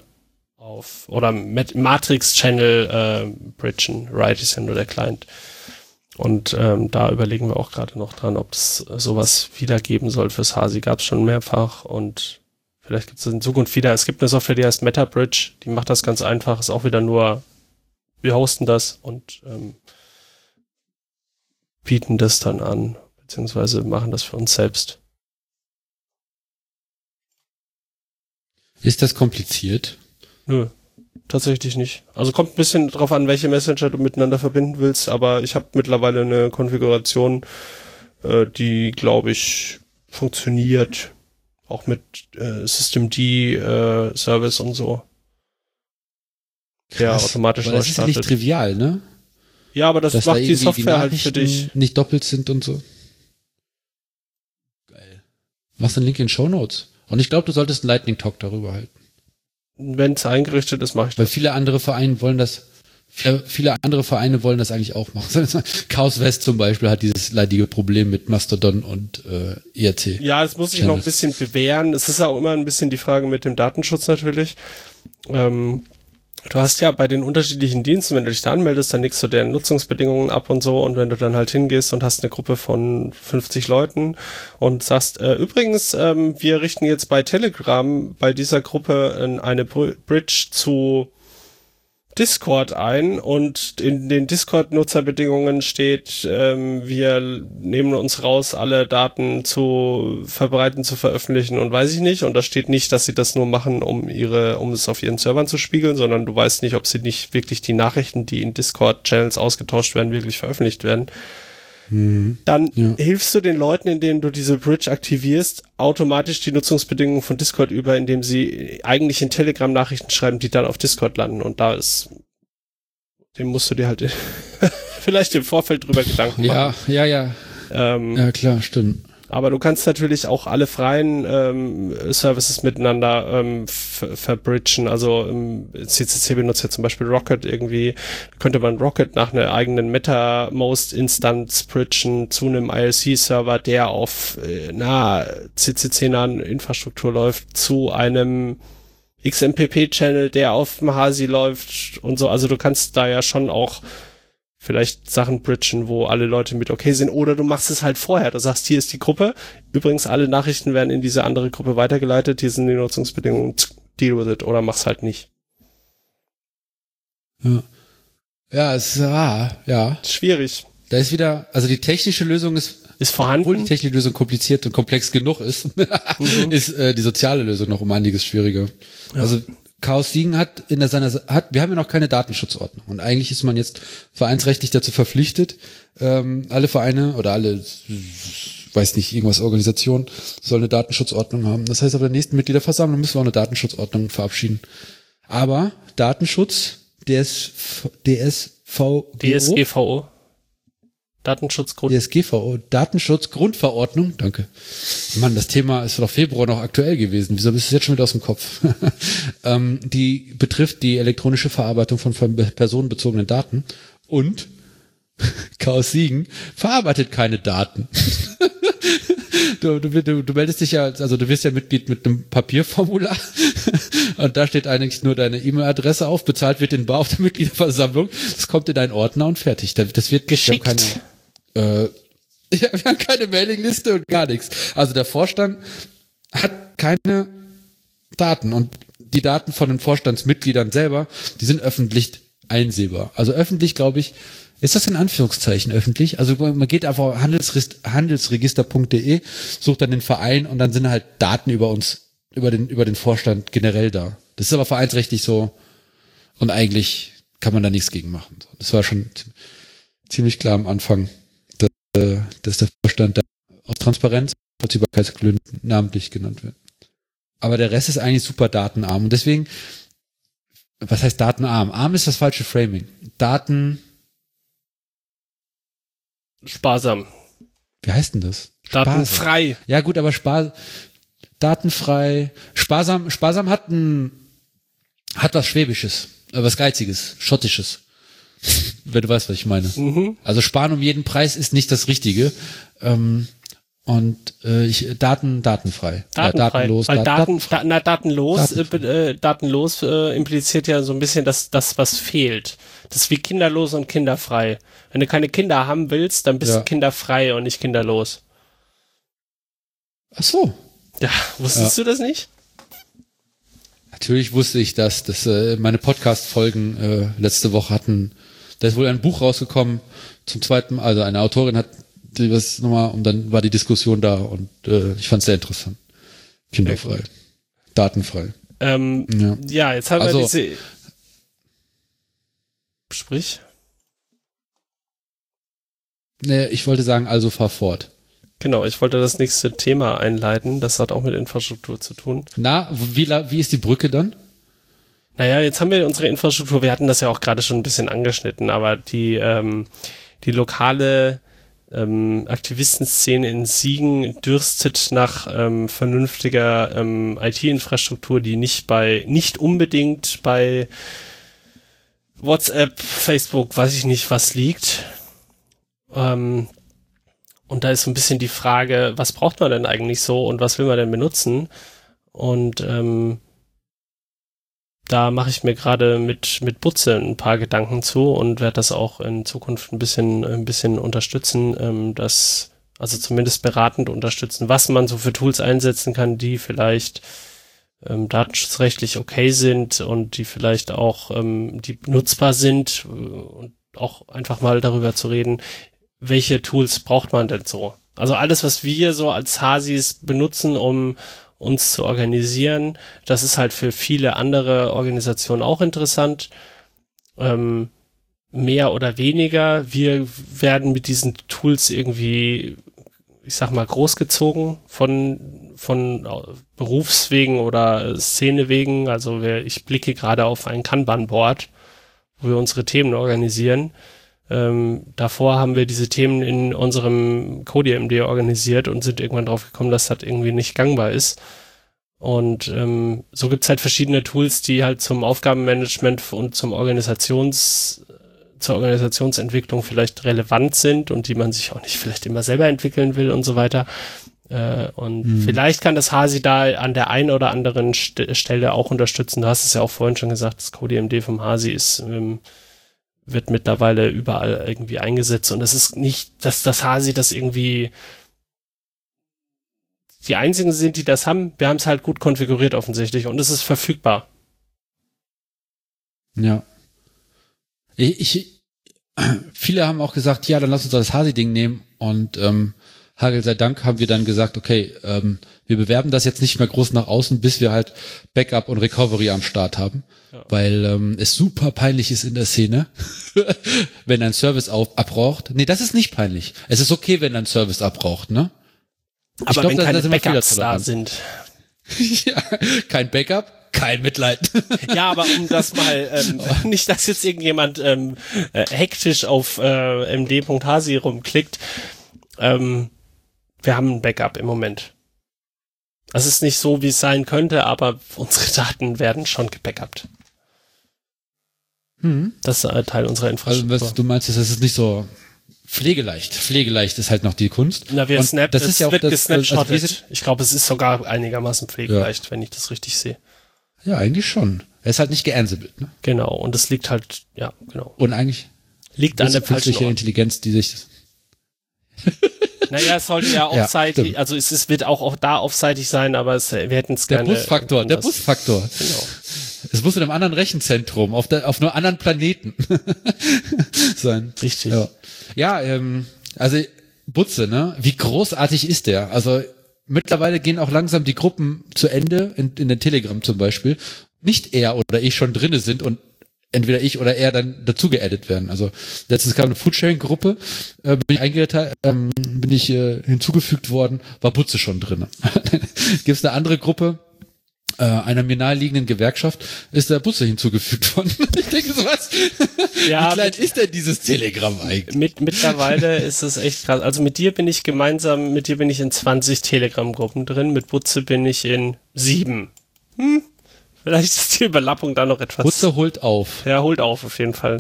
auf oder Matrix-Channel äh, bridgen. Riot ist ja nur der Client. Und ähm, da überlegen wir auch gerade noch dran, ob es sowas wieder geben soll fürs Hasi. Gab es schon mehrfach und vielleicht gibt es in Zukunft wieder. Es gibt eine Software, die heißt MetaBridge, die macht das ganz einfach, ist auch wieder nur, wir hosten das und ähm, bieten das dann an, beziehungsweise machen das für uns selbst. Ist das kompliziert? Nö, tatsächlich nicht. Also kommt ein bisschen drauf an, welche Messenger du miteinander verbinden willst, aber ich habe mittlerweile eine Konfiguration, äh, die, glaube ich, funktioniert. Auch mit äh, Systemd äh, Service und so. Der Krass, automatisch weil neu das ist ja nicht trivial, ne? Ja, aber das Dass macht da die Software halt für dich. nicht doppelt sind und so. Geil. Machst einen Link in Show Notes. Und ich glaube, du solltest einen Lightning Talk darüber halten. Wenn es eingerichtet ist, mache ich Weil das. viele andere Vereine wollen das, viele viele andere Vereine wollen das eigentlich auch machen. Chaos West zum Beispiel hat dieses leidige Problem mit Mastodon und äh, IRC. Ja, das muss ich noch ein bisschen bewähren. Es ist auch immer ein bisschen die Frage mit dem Datenschutz natürlich. Ähm, du hast ja bei den unterschiedlichen Diensten, wenn du dich da anmeldest, dann legst du deren Nutzungsbedingungen ab und so. Und wenn du dann halt hingehst und hast eine Gruppe von 50 Leuten und sagst, äh, übrigens, ähm, wir richten jetzt bei Telegram bei dieser Gruppe äh, eine Br- Bridge zu Discord ein und in den Discord-Nutzerbedingungen steht, ähm, wir nehmen uns raus, alle Daten zu verbreiten, zu veröffentlichen und weiß ich nicht. Und da steht nicht, dass sie das nur machen, um ihre, um es auf ihren Servern zu spiegeln, sondern du weißt nicht, ob sie nicht wirklich die Nachrichten, die in Discord-Channels ausgetauscht werden, wirklich veröffentlicht werden. Dann Ja. hilfst du den Leuten, indem du diese Bridge aktivierst, automatisch die Nutzungsbedingungen von Discord über, indem sie eigentlich in Telegram Nachrichten schreiben, die dann auf Discord landen. Und da ist, dem musst du dir halt vielleicht im Vorfeld drüber Gedanken Ja, machen. ja, ja. Ähm, Ja, klar, stimmt. Aber du kannst natürlich auch alle freien ähm, Services miteinander ähm, ver- verbridgen. Also ähm, CCC benutzt ja zum Beispiel Rocket irgendwie. Könnte man Rocket nach einer eigenen MetaMost-Instanz bridgen zu einem ILC-Server, der auf äh, na, CCC-nahen Infrastruktur läuft, zu einem XMPP-Channel, der auf dem Hasi läuft und so. Also du kannst da ja schon auch vielleicht Sachen bridgen, wo alle Leute mit okay sind, oder du machst es halt vorher. Du sagst, hier ist die Gruppe. Übrigens, alle Nachrichten werden in diese andere Gruppe weitergeleitet. Hier sind die Nutzungsbedingungen. Deal with it. Oder mach's halt nicht. Ja, ja es ist, ah, ja. Schwierig. Da ist wieder, also die technische Lösung ist, Ist obwohl die vorhanden. technische Lösung kompliziert und komplex genug ist, ist äh, die soziale Lösung noch um einiges schwieriger. Also Chaos Siegen hat in der seiner hat, wir haben ja noch keine Datenschutzordnung und eigentlich ist man jetzt vereinsrechtlich dazu verpflichtet, ähm, alle Vereine oder alle weiß nicht, irgendwas Organisation, soll eine Datenschutzordnung haben. Das heißt, auf der nächsten Mitgliederversammlung müssen wir auch eine Datenschutzordnung verabschieden. Aber Datenschutz, DS, DSV, DSGVO. Datenschutzgrund. DSGVO, Datenschutzgrundverordnung, danke. Mann, das Thema ist doch Februar noch aktuell gewesen. Wieso bist du jetzt schon wieder aus dem Kopf? ähm, die betrifft die elektronische Verarbeitung von personenbezogenen Daten und Chaos Siegen verarbeitet keine Daten. du, du, du, du meldest dich ja, also du wirst ja Mitglied mit einem Papierformular und da steht eigentlich nur deine E-Mail-Adresse auf, bezahlt wird in Bar auf der Mitgliederversammlung, das kommt in deinen Ordner und fertig. Das wird geschickt. Keine, äh, ja, wir haben keine Mailingliste und gar nichts. Also der Vorstand hat keine Daten und die Daten von den Vorstandsmitgliedern selber, die sind öffentlich einsehbar. Also öffentlich, glaube ich, ist das in Anführungszeichen öffentlich? Also man geht einfach auf handelsregister.de, sucht dann den Verein und dann sind halt Daten über uns, über den, über den Vorstand generell da. Das ist aber vereinsrechtlich so und eigentlich kann man da nichts gegen machen. Das war schon ziemlich klar am Anfang, äh, dass der Vorstand da aus Transparenz, Vollziehbarkeitsgründen namentlich genannt wird. Aber der Rest ist eigentlich super datenarm und deswegen, was heißt datenarm? Arm ist das falsche Framing. Daten, Sparsam. Wie heißt denn das? Datenfrei. Sparsam. Ja gut, aber spar datenfrei. Sparsam, sparsam hat ein, hat was Schwäbisches, äh, was Geiziges, Schottisches. Wenn du weißt, was ich meine. Mhm. Also sparen um jeden Preis ist nicht das Richtige. Ähm, und äh, ich, Daten datenfrei. Datenfrei. Ja, datenlos. Weil Daten, da, na, datenlos, Daten. äh, datenlos äh, impliziert ja so ein bisschen, dass das was fehlt. Das ist wie kinderlos und kinderfrei. Wenn du keine Kinder haben willst, dann bist ja. du kinderfrei und nicht kinderlos. Ach so. Ja, wusstest ja. du das nicht? Natürlich wusste ich das. dass äh, meine Podcast-Folgen äh, letzte Woche hatten. Da ist wohl ein Buch rausgekommen zum zweiten, also eine Autorin hat die was nochmal und dann war die Diskussion da und äh, ich fand es sehr interessant. Kinderfrei. Datenfrei. Ähm, ja. ja. jetzt haben also, wir diese. Sprich. Nee, ich wollte sagen, also fahr fort. Genau, ich wollte das nächste Thema einleiten. Das hat auch mit Infrastruktur zu tun. Na, wie, wie ist die Brücke dann? Naja, jetzt haben wir unsere Infrastruktur, wir hatten das ja auch gerade schon ein bisschen angeschnitten, aber die, ähm, die lokale ähm, Aktivistenszene in Siegen dürstet nach ähm, vernünftiger ähm, IT-Infrastruktur, die nicht bei, nicht unbedingt bei WhatsApp, Facebook, weiß ich nicht, was liegt. Ähm, und da ist so ein bisschen die Frage, was braucht man denn eigentlich so und was will man denn benutzen? Und ähm, da mache ich mir gerade mit, mit Butze ein paar Gedanken zu und werde das auch in Zukunft ein bisschen, ein bisschen unterstützen, ähm, das, also zumindest beratend unterstützen, was man so für Tools einsetzen kann, die vielleicht ähm, datenschutzrechtlich okay sind und die vielleicht auch, ähm, die nutzbar sind äh, und auch einfach mal darüber zu reden, welche Tools braucht man denn so? Also alles, was wir so als Hasis benutzen, um uns zu organisieren. Das ist halt für viele andere Organisationen auch interessant. Ähm, mehr oder weniger. Wir werden mit diesen Tools irgendwie, ich sag mal, großgezogen von, von Berufswegen oder Szenewegen. Also wir, ich blicke gerade auf ein Kanban-Board, wo wir unsere Themen organisieren. Ähm, davor haben wir diese Themen in unserem CodeMD organisiert und sind irgendwann drauf gekommen, dass das irgendwie nicht gangbar ist. Und ähm, so gibt's halt verschiedene Tools, die halt zum Aufgabenmanagement und zum Organisations, zur Organisationsentwicklung vielleicht relevant sind und die man sich auch nicht vielleicht immer selber entwickeln will und so weiter. Äh, und hm. vielleicht kann das Hasi da an der einen oder anderen St Stelle auch unterstützen. Du hast es ja auch vorhin schon gesagt, das CodeMD vom Hasi ist ähm, wird mittlerweile überall irgendwie eingesetzt und es ist nicht, dass das Hasi das irgendwie die einzigen sind, die das haben. Wir haben es halt gut konfiguriert offensichtlich und es ist verfügbar. Ja. Ich, ich viele haben auch gesagt, ja, dann lass uns das Hasi-Ding nehmen und ähm, Hagel sei Dank haben wir dann gesagt, okay, ähm, wir bewerben das jetzt nicht mehr groß nach außen, bis wir halt Backup und Recovery am Start haben, ja. weil ähm, es super peinlich ist in der Szene, wenn ein Service auf, abbraucht. Nee, das ist nicht peinlich. Es ist okay, wenn ein Service abbraucht, ne? Aber glaub, wenn da- da keine Backups da sind. ja, kein Backup, kein Mitleid. Ja, aber um das mal, ähm, nicht, dass jetzt irgendjemand ähm, äh, hektisch auf äh, md.hasi rumklickt. Ähm, wir haben ein Backup im Moment. Es ist nicht so, wie es sein könnte, aber unsere Daten werden schon gebackupt. hm. Das ist ein Teil unserer Also Infrastruktur. was du meinst, ist, es ist nicht so pflegeleicht. Pflegeleicht ist halt noch die Kunst. Na, wir snap, das es ist ja auch wird das, also wir gesnapshottet. sind- ich glaube, es ist sogar einigermaßen pflegeleicht, wenn ich das richtig sehe. Ja, eigentlich schon. Er ist halt nicht geansible, ne? Genau, und es liegt halt, ja, genau. Und eigentlich Liegt an der falschen. Intelligenz, die sich Naja, es sollte ja Ja, offseitig, stimmt. also es, es wird auch, auch da offseitig sein, aber es, wir hätten es der gerne. Busfaktor, der. Busfaktor. Genau. Es muss in einem anderen Rechenzentrum, auf, der, auf einem anderen Planeten sein. Richtig. Ja, ja ähm, also Butze, ne? Wie großartig ist der? Also mittlerweile gehen auch langsam die Gruppen zu Ende, in, in den Telegram zum Beispiel. Nicht er oder ich schon drinne sind und entweder ich oder er dann dazu geaddet werden. Also letztens kam eine Foodsharing-Gruppe, äh, bin ich eingeteilt, ähm, bin ich äh, hinzugefügt worden, war Butze schon drinne. Gibt es eine andere Gruppe, äh, einer mir naheliegenden Gewerkschaft, ist der Butze hinzugefügt worden. ich denke so, was? Ja, Wie klein mit, ist denn dieses Telegram eigentlich? mit, mittlerweile ist es echt krass. Also mit dir bin ich gemeinsam, mit dir bin ich in 20 Telegram-Gruppen drin, mit Butze bin ich in sieben. Hm, vielleicht ist die Überlappung da noch etwas. Butze holt auf. Ja, holt auf, auf jeden Fall.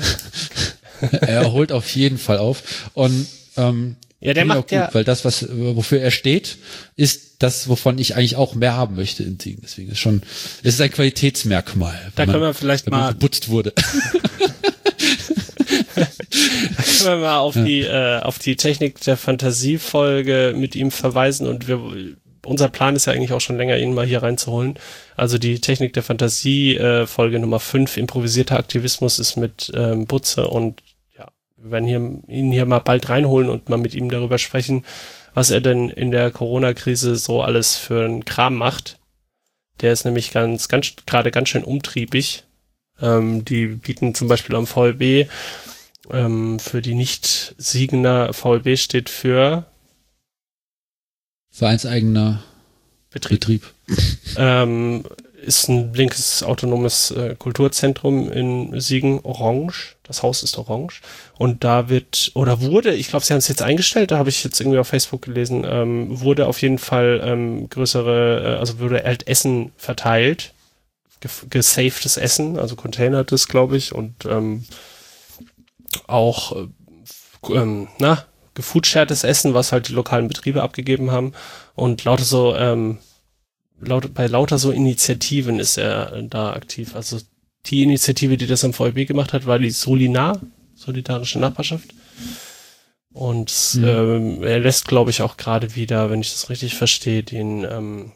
er holt auf jeden Fall auf. Und ähm, Ja, der macht auch ja- gut, weil das, was wofür er steht, ist das, wovon ich eigentlich auch mehr haben möchte in Siegen. Deswegen ist schon, es ist ein Qualitätsmerkmal. Da können man- wir vielleicht mal, geputzt wurde. können wir mal auf die, äh, auf die Technik der Fantasie-Folge mit ihm verweisen und wir, unser Plan ist ja eigentlich auch schon länger, ihn mal hier reinzuholen. Also die Technik der Fantasie, äh, Folge Nummer 5, improvisierter Aktivismus ist mit ähm, Butze und ja, wir werden hier, ihn hier mal bald reinholen und mal mit ihm darüber sprechen, was er denn in der Corona-Krise so alles für einen Kram macht. Der ist nämlich ganz, ganz, gerade ganz schön umtriebig. Ähm, die bieten zum Beispiel am VLB ähm, für die Nicht-Siegener VLB steht für Vereinseigener Betrieb. Betrieb. Ähm, ist ein linkes autonomes äh, Kulturzentrum in Siegen, orange. Das Haus ist orange. Und da wird, oder wurde, ich glaube, sie haben es jetzt eingestellt, da habe ich jetzt irgendwie auf Facebook gelesen, ähm, wurde auf jeden Fall ähm, größere, äh, also wurde halt Essen verteilt. Gesafedes Essen, also containertes, glaube ich, und ähm, auch äh, ähm, na, gefoodshartes Essen, was halt die lokalen Betriebe abgegeben haben. Und lauter so, ähm, laut, bei lauter so Initiativen ist er äh, da aktiv. Also die Initiative, die das am VfB gemacht hat, war die Solinar, Solidarische Nachbarschaft. Und Mhm. ähm, er lässt, glaube ich, auch gerade wieder, wenn ich das richtig verstehe, den ähm,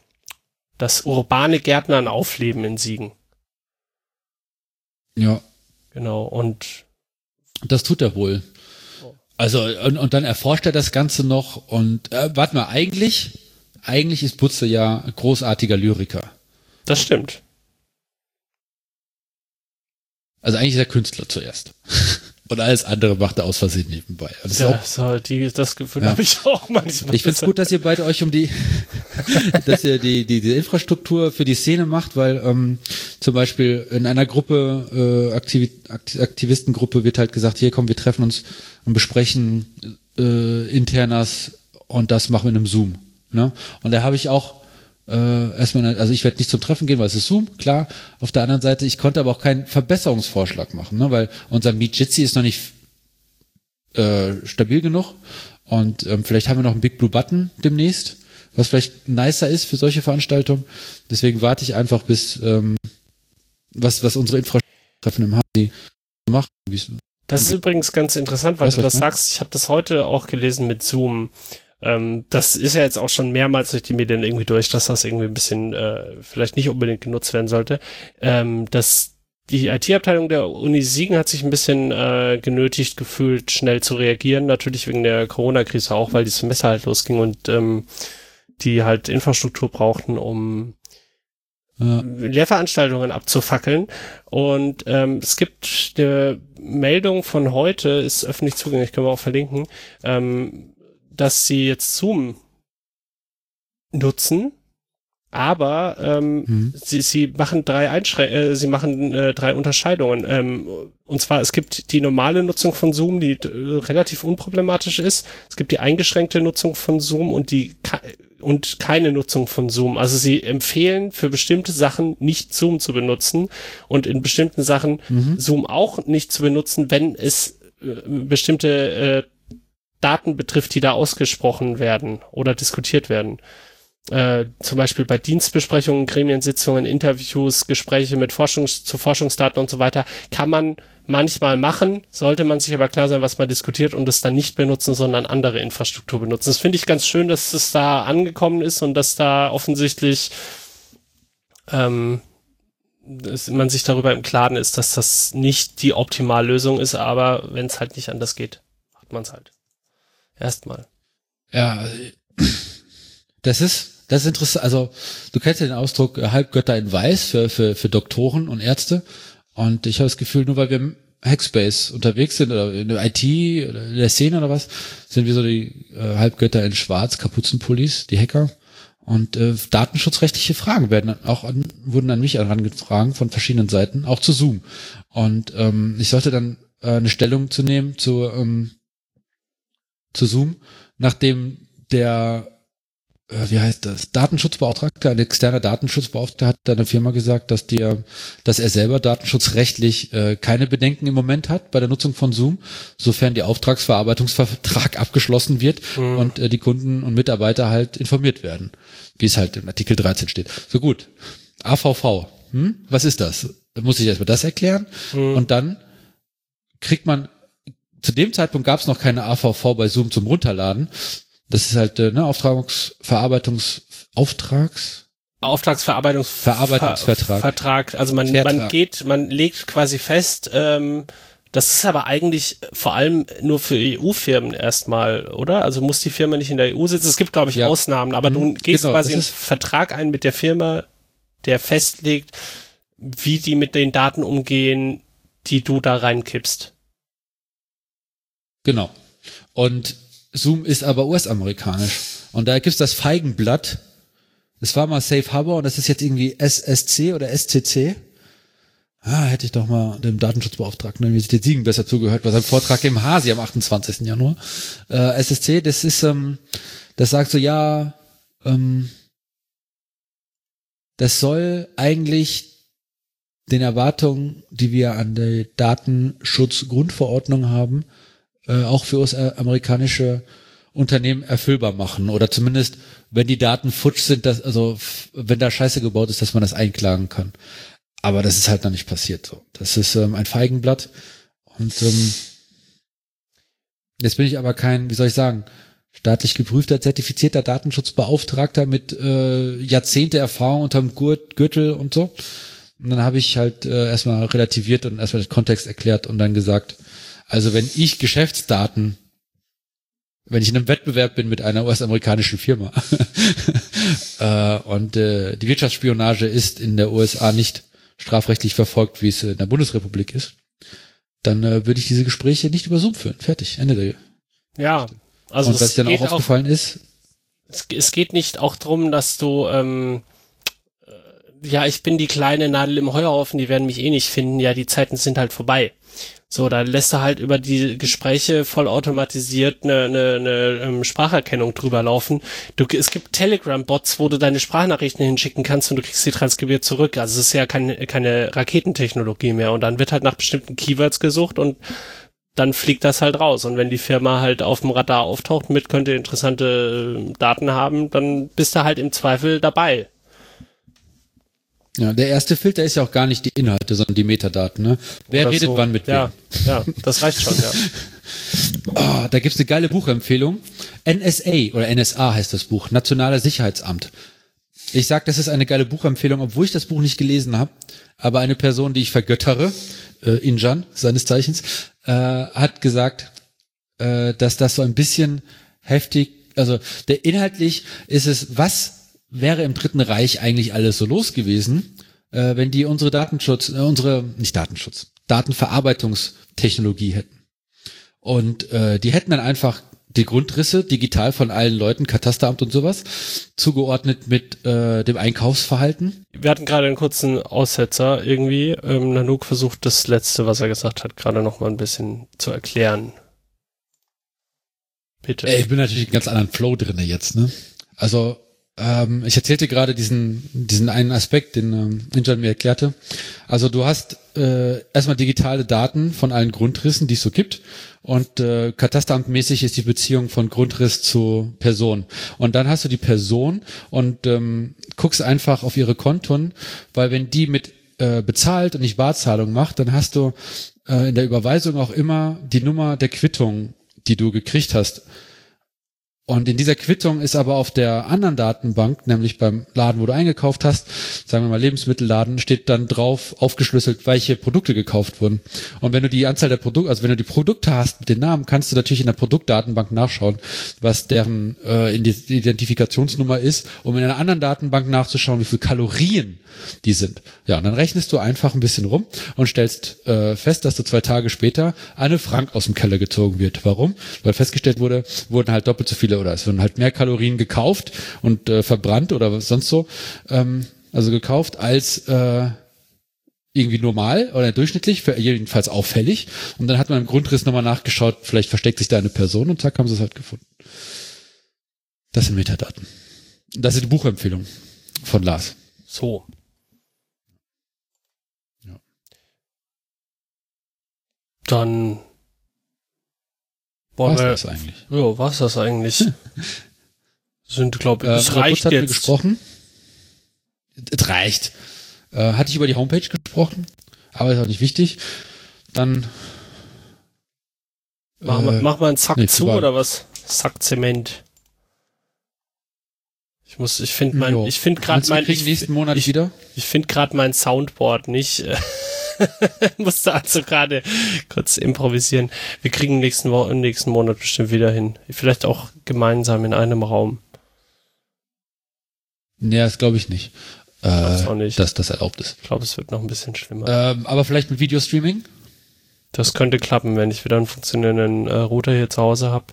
das urbane Gärtnern aufleben in Siegen. Ja, Genau. Und das tut er wohl. Also, und, und dann erforscht er das Ganze noch und, äh, warte mal, eigentlich, eigentlich ist Butze ja großartiger Lyriker. das stimmt. Also eigentlich ist er Künstler zuerst. Und alles andere macht er aus Versehen nebenbei. Das ist auch Ja, so, die, das Gefühl Ja. habe ich auch manchmal. Ich finde es gut, dass ihr beide euch um die, dass ihr die, die, die Infrastruktur für die Szene macht, weil ähm, zum Beispiel in einer Gruppe, äh, Aktivi Akt Aktivistengruppe wird halt gesagt, hier komm, wir treffen uns und besprechen äh, Internas und das machen wir in einem Zoom. Ne? Und da habe ich auch äh, erstmal, also ich werde nicht zum Treffen gehen, weil es ist Zoom, klar. Auf der anderen Seite, ich konnte aber auch keinen Verbesserungsvorschlag machen, ne? weil unser Meet Jitsi ist noch nicht äh, stabil genug. Und ähm, vielleicht haben wir noch einen Big Blue Button demnächst, was vielleicht nicer ist für solche Veranstaltungen. Deswegen warte ich einfach bis ähm, was, was unsere Infrastruktur im HC macht. Das ist übrigens ganz interessant, weil Weißt du was das sagst. Ich habe das heute auch gelesen mit Zoom. Ähm, das ist ja jetzt auch schon mehrmals durch die Medien irgendwie durch, dass das irgendwie ein bisschen äh, vielleicht nicht unbedingt genutzt werden sollte. Ähm, dass die IT-Abteilung der Uni Siegen hat sich ein bisschen äh, genötigt gefühlt, schnell zu reagieren. Natürlich wegen der Corona-Krise auch, weil die Semester halt losging und ähm, die halt Infrastruktur brauchten, um Ja. Lehrveranstaltungen abzufackeln. Und ähm, es gibt eine Meldung von heute, ist öffentlich zugänglich, können wir auch verlinken, ähm, dass sie jetzt Zoom nutzen, aber ähm, Mhm. sie, sie machen drei Einschrän äh, sie machen äh, drei Unterscheidungen. Ähm, und zwar es gibt die normale Nutzung von Zoom, die äh, relativ unproblematisch ist. Es gibt die eingeschränkte Nutzung von Zoom und die und keine Nutzung von Zoom. Also sie empfehlen für bestimmte Sachen nicht Zoom zu benutzen und in bestimmten Sachen Zoom auch nicht zu benutzen, wenn es äh, bestimmte äh, Daten betrifft, die da ausgesprochen werden oder diskutiert werden. Äh, zum Beispiel bei Dienstbesprechungen, Gremiensitzungen, Interviews, Gespräche mit Forschungs zu Forschungsdaten und so weiter, kann man manchmal machen, sollte man sich aber klar sein, was man diskutiert und es dann nicht benutzen, sondern andere Infrastruktur benutzen. Das finde ich ganz schön, dass es da angekommen ist und dass da offensichtlich ähm, dass man sich darüber im Klaren ist, dass das nicht die Optimallösung ist, aber wenn es halt nicht anders geht, macht man es halt. Erstmal. Ja, das ist, das ist interessant. Also, du kennst ja den Ausdruck äh, Halbgötter in Weiß für, für, für Doktoren und Ärzte. Und ich habe das Gefühl, nur weil wir im Hackspace unterwegs sind oder in der IT oder in der Szene oder was, sind wir so die äh, Halbgötter in Schwarz, Kapuzenpullis, die Hacker. Und äh, datenschutzrechtliche Fragen werden auch an, wurden an mich herangetragen von verschiedenen Seiten, auch zu Zoom. Und ähm, ich sollte dann äh, eine Stellung zu nehmen zu, ähm, zu Zoom, nachdem der, äh, wie heißt das, Datenschutzbeauftragte, ein externer Datenschutzbeauftragter hat der Firma gesagt, dass dir, dass er selber datenschutzrechtlich äh, keine Bedenken im Moment hat bei der Nutzung von Zoom, sofern die Auftragsverarbeitungsvertrag abgeschlossen wird Mhm. und äh, die Kunden und Mitarbeiter halt informiert werden, wie es halt im Artikel 13 steht. So gut. AVV, hm? was ist das? Muss ich erstmal das erklären? Mhm. Und dann kriegt man, zu dem Zeitpunkt gab es noch keine AVV bei Zoom zum Runterladen. Das ist halt äh, ne, Auftragungs-, Verarbeitungs-, Auftrags, Auftragsverarbeitungs Verarbeitungsvertrag. Vertrag. Also man, Vertrag. man geht, man legt quasi fest, ähm, das ist aber eigentlich vor allem nur für EU-Firmen erstmal, oder? Also muss die Firma nicht in der EU sitzen. Es gibt, glaube ich, Ja. Ausnahmen, aber du Mhm, gehst genau, quasi einen Vertrag ein mit der Firma, der festlegt, wie die mit den Daten umgehen, die du da reinkippst. Genau. Und Zoom ist aber US-amerikanisch. Und da gibt's das Feigenblatt. Das war mal Safe Harbor und das ist jetzt irgendwie SSC oder SCC. Ah, hätte ich doch mal dem Datenschutzbeauftragten Universität Siegen besser zugehört bei seinem Vortrag im Hasi am 28. Januar. Äh, SSC, das ist, ähm, das sagt so, ja, ähm, das soll eigentlich den Erwartungen, die wir an der Datenschutzgrundverordnung haben, äh, auch für US-amerikanische Unternehmen erfüllbar machen. Oder zumindest, wenn die Daten futsch sind, dass, also wenn da Scheiße gebaut ist, dass man das einklagen kann. Aber das ist halt noch nicht passiert so. Das ist ähm, ein Feigenblatt. Und ähm, jetzt bin ich aber kein, wie soll ich sagen, staatlich geprüfter, zertifizierter Datenschutzbeauftragter mit äh, Jahrzehnte Erfahrung unterm Gurt, Gürtel und so. Und dann habe ich halt äh, erstmal relativiert und erstmal den Kontext erklärt und dann gesagt, also wenn ich Geschäftsdaten, wenn ich in einem Wettbewerb bin mit einer US-amerikanischen Firma äh, und äh, die Wirtschaftsspionage ist in der USA nicht strafrechtlich verfolgt, wie es in der Bundesrepublik ist, dann äh, würde ich diese Gespräche nicht über Zoom führen. Fertig, Ende der. Ja. Also und was es dann auch geht auch aufgefallen ist, es, es geht nicht auch drum, dass du, ähm, äh, ja, ich bin die kleine Nadel im Heuhaufen, die werden mich eh nicht finden. Ja, die Zeiten sind halt vorbei. So, da lässt er halt über die Gespräche vollautomatisiert eine, eine, eine ähm, Spracherkennung drüber laufen. Du, es gibt Telegram-Bots, wo du deine Sprachnachrichten hinschicken kannst und du kriegst sie transkribiert zurück. Also es ist ja keine, keine Raketentechnologie mehr. Und dann wird halt nach bestimmten Keywords gesucht und dann fliegt das halt raus. Und wenn die Firma halt auf dem Radar auftaucht mit, könnte interessante äh, Daten haben, dann bist du halt im Zweifel dabei. Ja, der erste Filter ist ja auch gar nicht die Inhalte, sondern die Metadaten. Ne? Wer Oder redet so. wann mit ja, wem? Ja, das reicht schon, ja. Ah, da gibt's eine geile Buchempfehlung. NSA oder NSA heißt das Buch, Nationales Sicherheitsamt. Ich sag, das ist eine geile Buchempfehlung, obwohl ich das Buch nicht gelesen habe. Aber eine Person, die ich vergöttere, äh, Injan, seines Zeichens, äh, hat gesagt, äh, dass das so ein bisschen heftig, also der inhaltlich ist es, was wäre im Dritten Reich eigentlich alles so los gewesen, äh, wenn die unsere Datenschutz, äh, unsere, nicht Datenschutz, Datenverarbeitungstechnologie hätten. Und äh, die hätten dann einfach die Grundrisse digital von allen Leuten, Katasteramt und sowas, zugeordnet mit äh, dem Einkaufsverhalten. Wir hatten gerade einen kurzen Aussetzer irgendwie. Ähm, Nanook versucht das letzte, was er gesagt hat, gerade noch mal ein bisschen zu erklären. Bitte. Ich bin natürlich einen ganz anderen Flow drinne jetzt, ne? Also ähm, ich erzählte gerade diesen, diesen einen Aspekt, den ähm, Ninja mir erklärte. Also du hast äh, erstmal digitale Daten von allen Grundrissen, die es so gibt. Und äh, katasteramtmäßig ist die Beziehung von Grundriss zu Person. Und dann hast du die Person und ähm, guckst einfach auf ihre Konten, weil wenn die mit äh, bezahlt und nicht Barzahlung macht, dann hast du äh, in der Überweisung auch immer die Nummer der Quittung, die du gekriegt hast. Und in dieser Quittung ist aber auf der anderen Datenbank, nämlich beim Laden, wo du eingekauft hast, sagen wir mal Lebensmittelladen, steht dann drauf aufgeschlüsselt, welche Produkte gekauft wurden. Und wenn du die Anzahl der Produkte, also wenn du die Produkte hast mit den Namen, kannst du natürlich in der Produktdatenbank nachschauen, was deren äh, Identifikationsnummer ist, um in einer anderen Datenbank nachzuschauen, wie viel Kalorien die sind. Ja, und dann rechnest du einfach ein bisschen rum und stellst äh, fest, dass du zwei Tage später eine Frank aus dem Keller gezogen wird. Warum? Weil festgestellt wurde, wurden halt doppelt so viele oder es wurden halt mehr Kalorien gekauft und äh, verbrannt oder was sonst so, ähm, also gekauft als äh, irgendwie normal oder durchschnittlich, jedenfalls auffällig. Und dann hat man im Grundriss nochmal nachgeschaut, vielleicht versteckt sich da eine Person und zack, haben sie es halt gefunden. Das sind Metadaten. Das ist die Buchempfehlung von Lars. So. Dann was wir, das eigentlich? Ja, was das eigentlich? Sind, glaube ich, es äh, reicht jetzt. gesprochen. Es reicht. Äh, hatte ich über die Homepage gesprochen, aber ist auch nicht wichtig. Dann Mach, äh, mal, mach mal einen Zack nee, zu oder was? Zack Zement. Ich muss, ich finde mein, jo. ich finde gerade mein, ich, nächsten Monat ich, wieder. Ich finde gerade mein Soundboard nicht. musste also gerade kurz improvisieren. Wir kriegen nächsten, Wo nächsten Monat bestimmt wieder hin. Vielleicht auch gemeinsam in einem Raum. Nee, das glaube ich nicht. Äh, auch nicht. Dass das erlaubt ist. Ich glaube, es wird noch ein bisschen schlimmer. Ähm, aber vielleicht mit Videostreaming? Das könnte klappen, wenn ich wieder einen funktionierenden äh, Router hier zu Hause habe.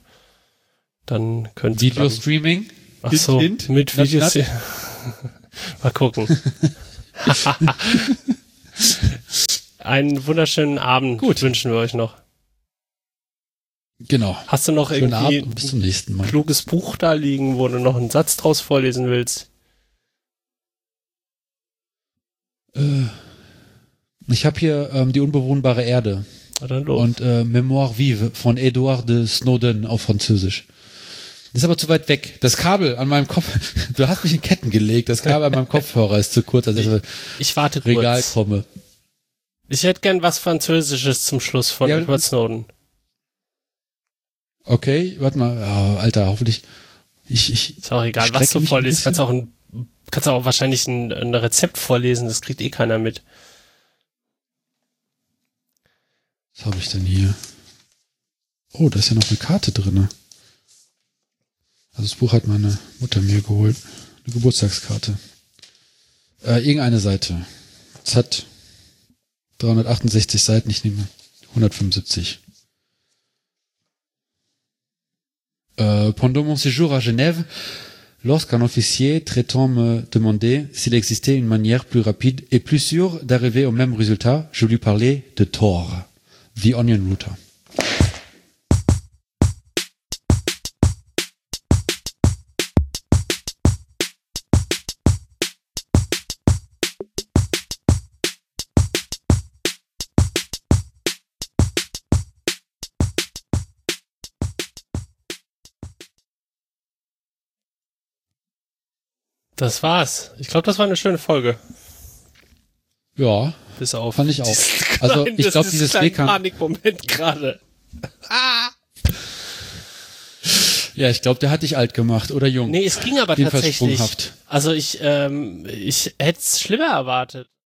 Dann könnte Videostreaming? Ach so, hint, mit Videos. Mal gucken. Einen wunderschönen Abend Gut. wünschen wir euch noch. Genau. Hast du noch Schönen irgendwie Abend, bis zum nächsten Mal. ein kluges Buch da liegen, wo du noch einen Satz draus vorlesen willst? Äh, ich habe hier ähm, die unbewohnbare Erde. Und äh, Memoire vive von Edouard de Snowden auf Französisch. Ist aber zu weit weg. Das Kabel an meinem Kopf, du hast mich in Ketten gelegt. Das Kabel an meinem Kopfhörer ist zu kurz, als ich, ich, ich warte Regal kurz. komme. Ich hätte gern was Französisches zum Schluss von ja, Edward Snowden. Okay, warte mal, oh, Alter, hoffentlich. Ich, ich, ist auch egal, was du vorliest. Kannst auch ein, kannst auch wahrscheinlich ein, ein Rezept vorlesen, das kriegt eh keiner mit. Was habe ich denn hier? Oh, da ist ja noch eine Karte drinne. Also das Buch hat meine Mutter mir geholt. Eine Geburtstagskarte. Äh, irgendeine Seite. Es hat 368 Seiten, ich nehme 175. Euh, pendant mon séjour à Genève, lorsqu'un officier traitant me demandait s'il existait une manière plus rapide et plus sûre d'arriver au même résultat, je lui parlais de Tor, The Onion Router. Das war's. Ich glaube, das war eine schöne Folge. Ja. Bis auf. Fand ich auch. Also ich glaube, dieses WK. Panikmoment gerade. ah. Ja, ich glaube, der hat dich alt gemacht oder jung. Nee, es ging aber Jedenfalls tatsächlich. Also ich, ähm, ich hätte es schlimmer erwartet.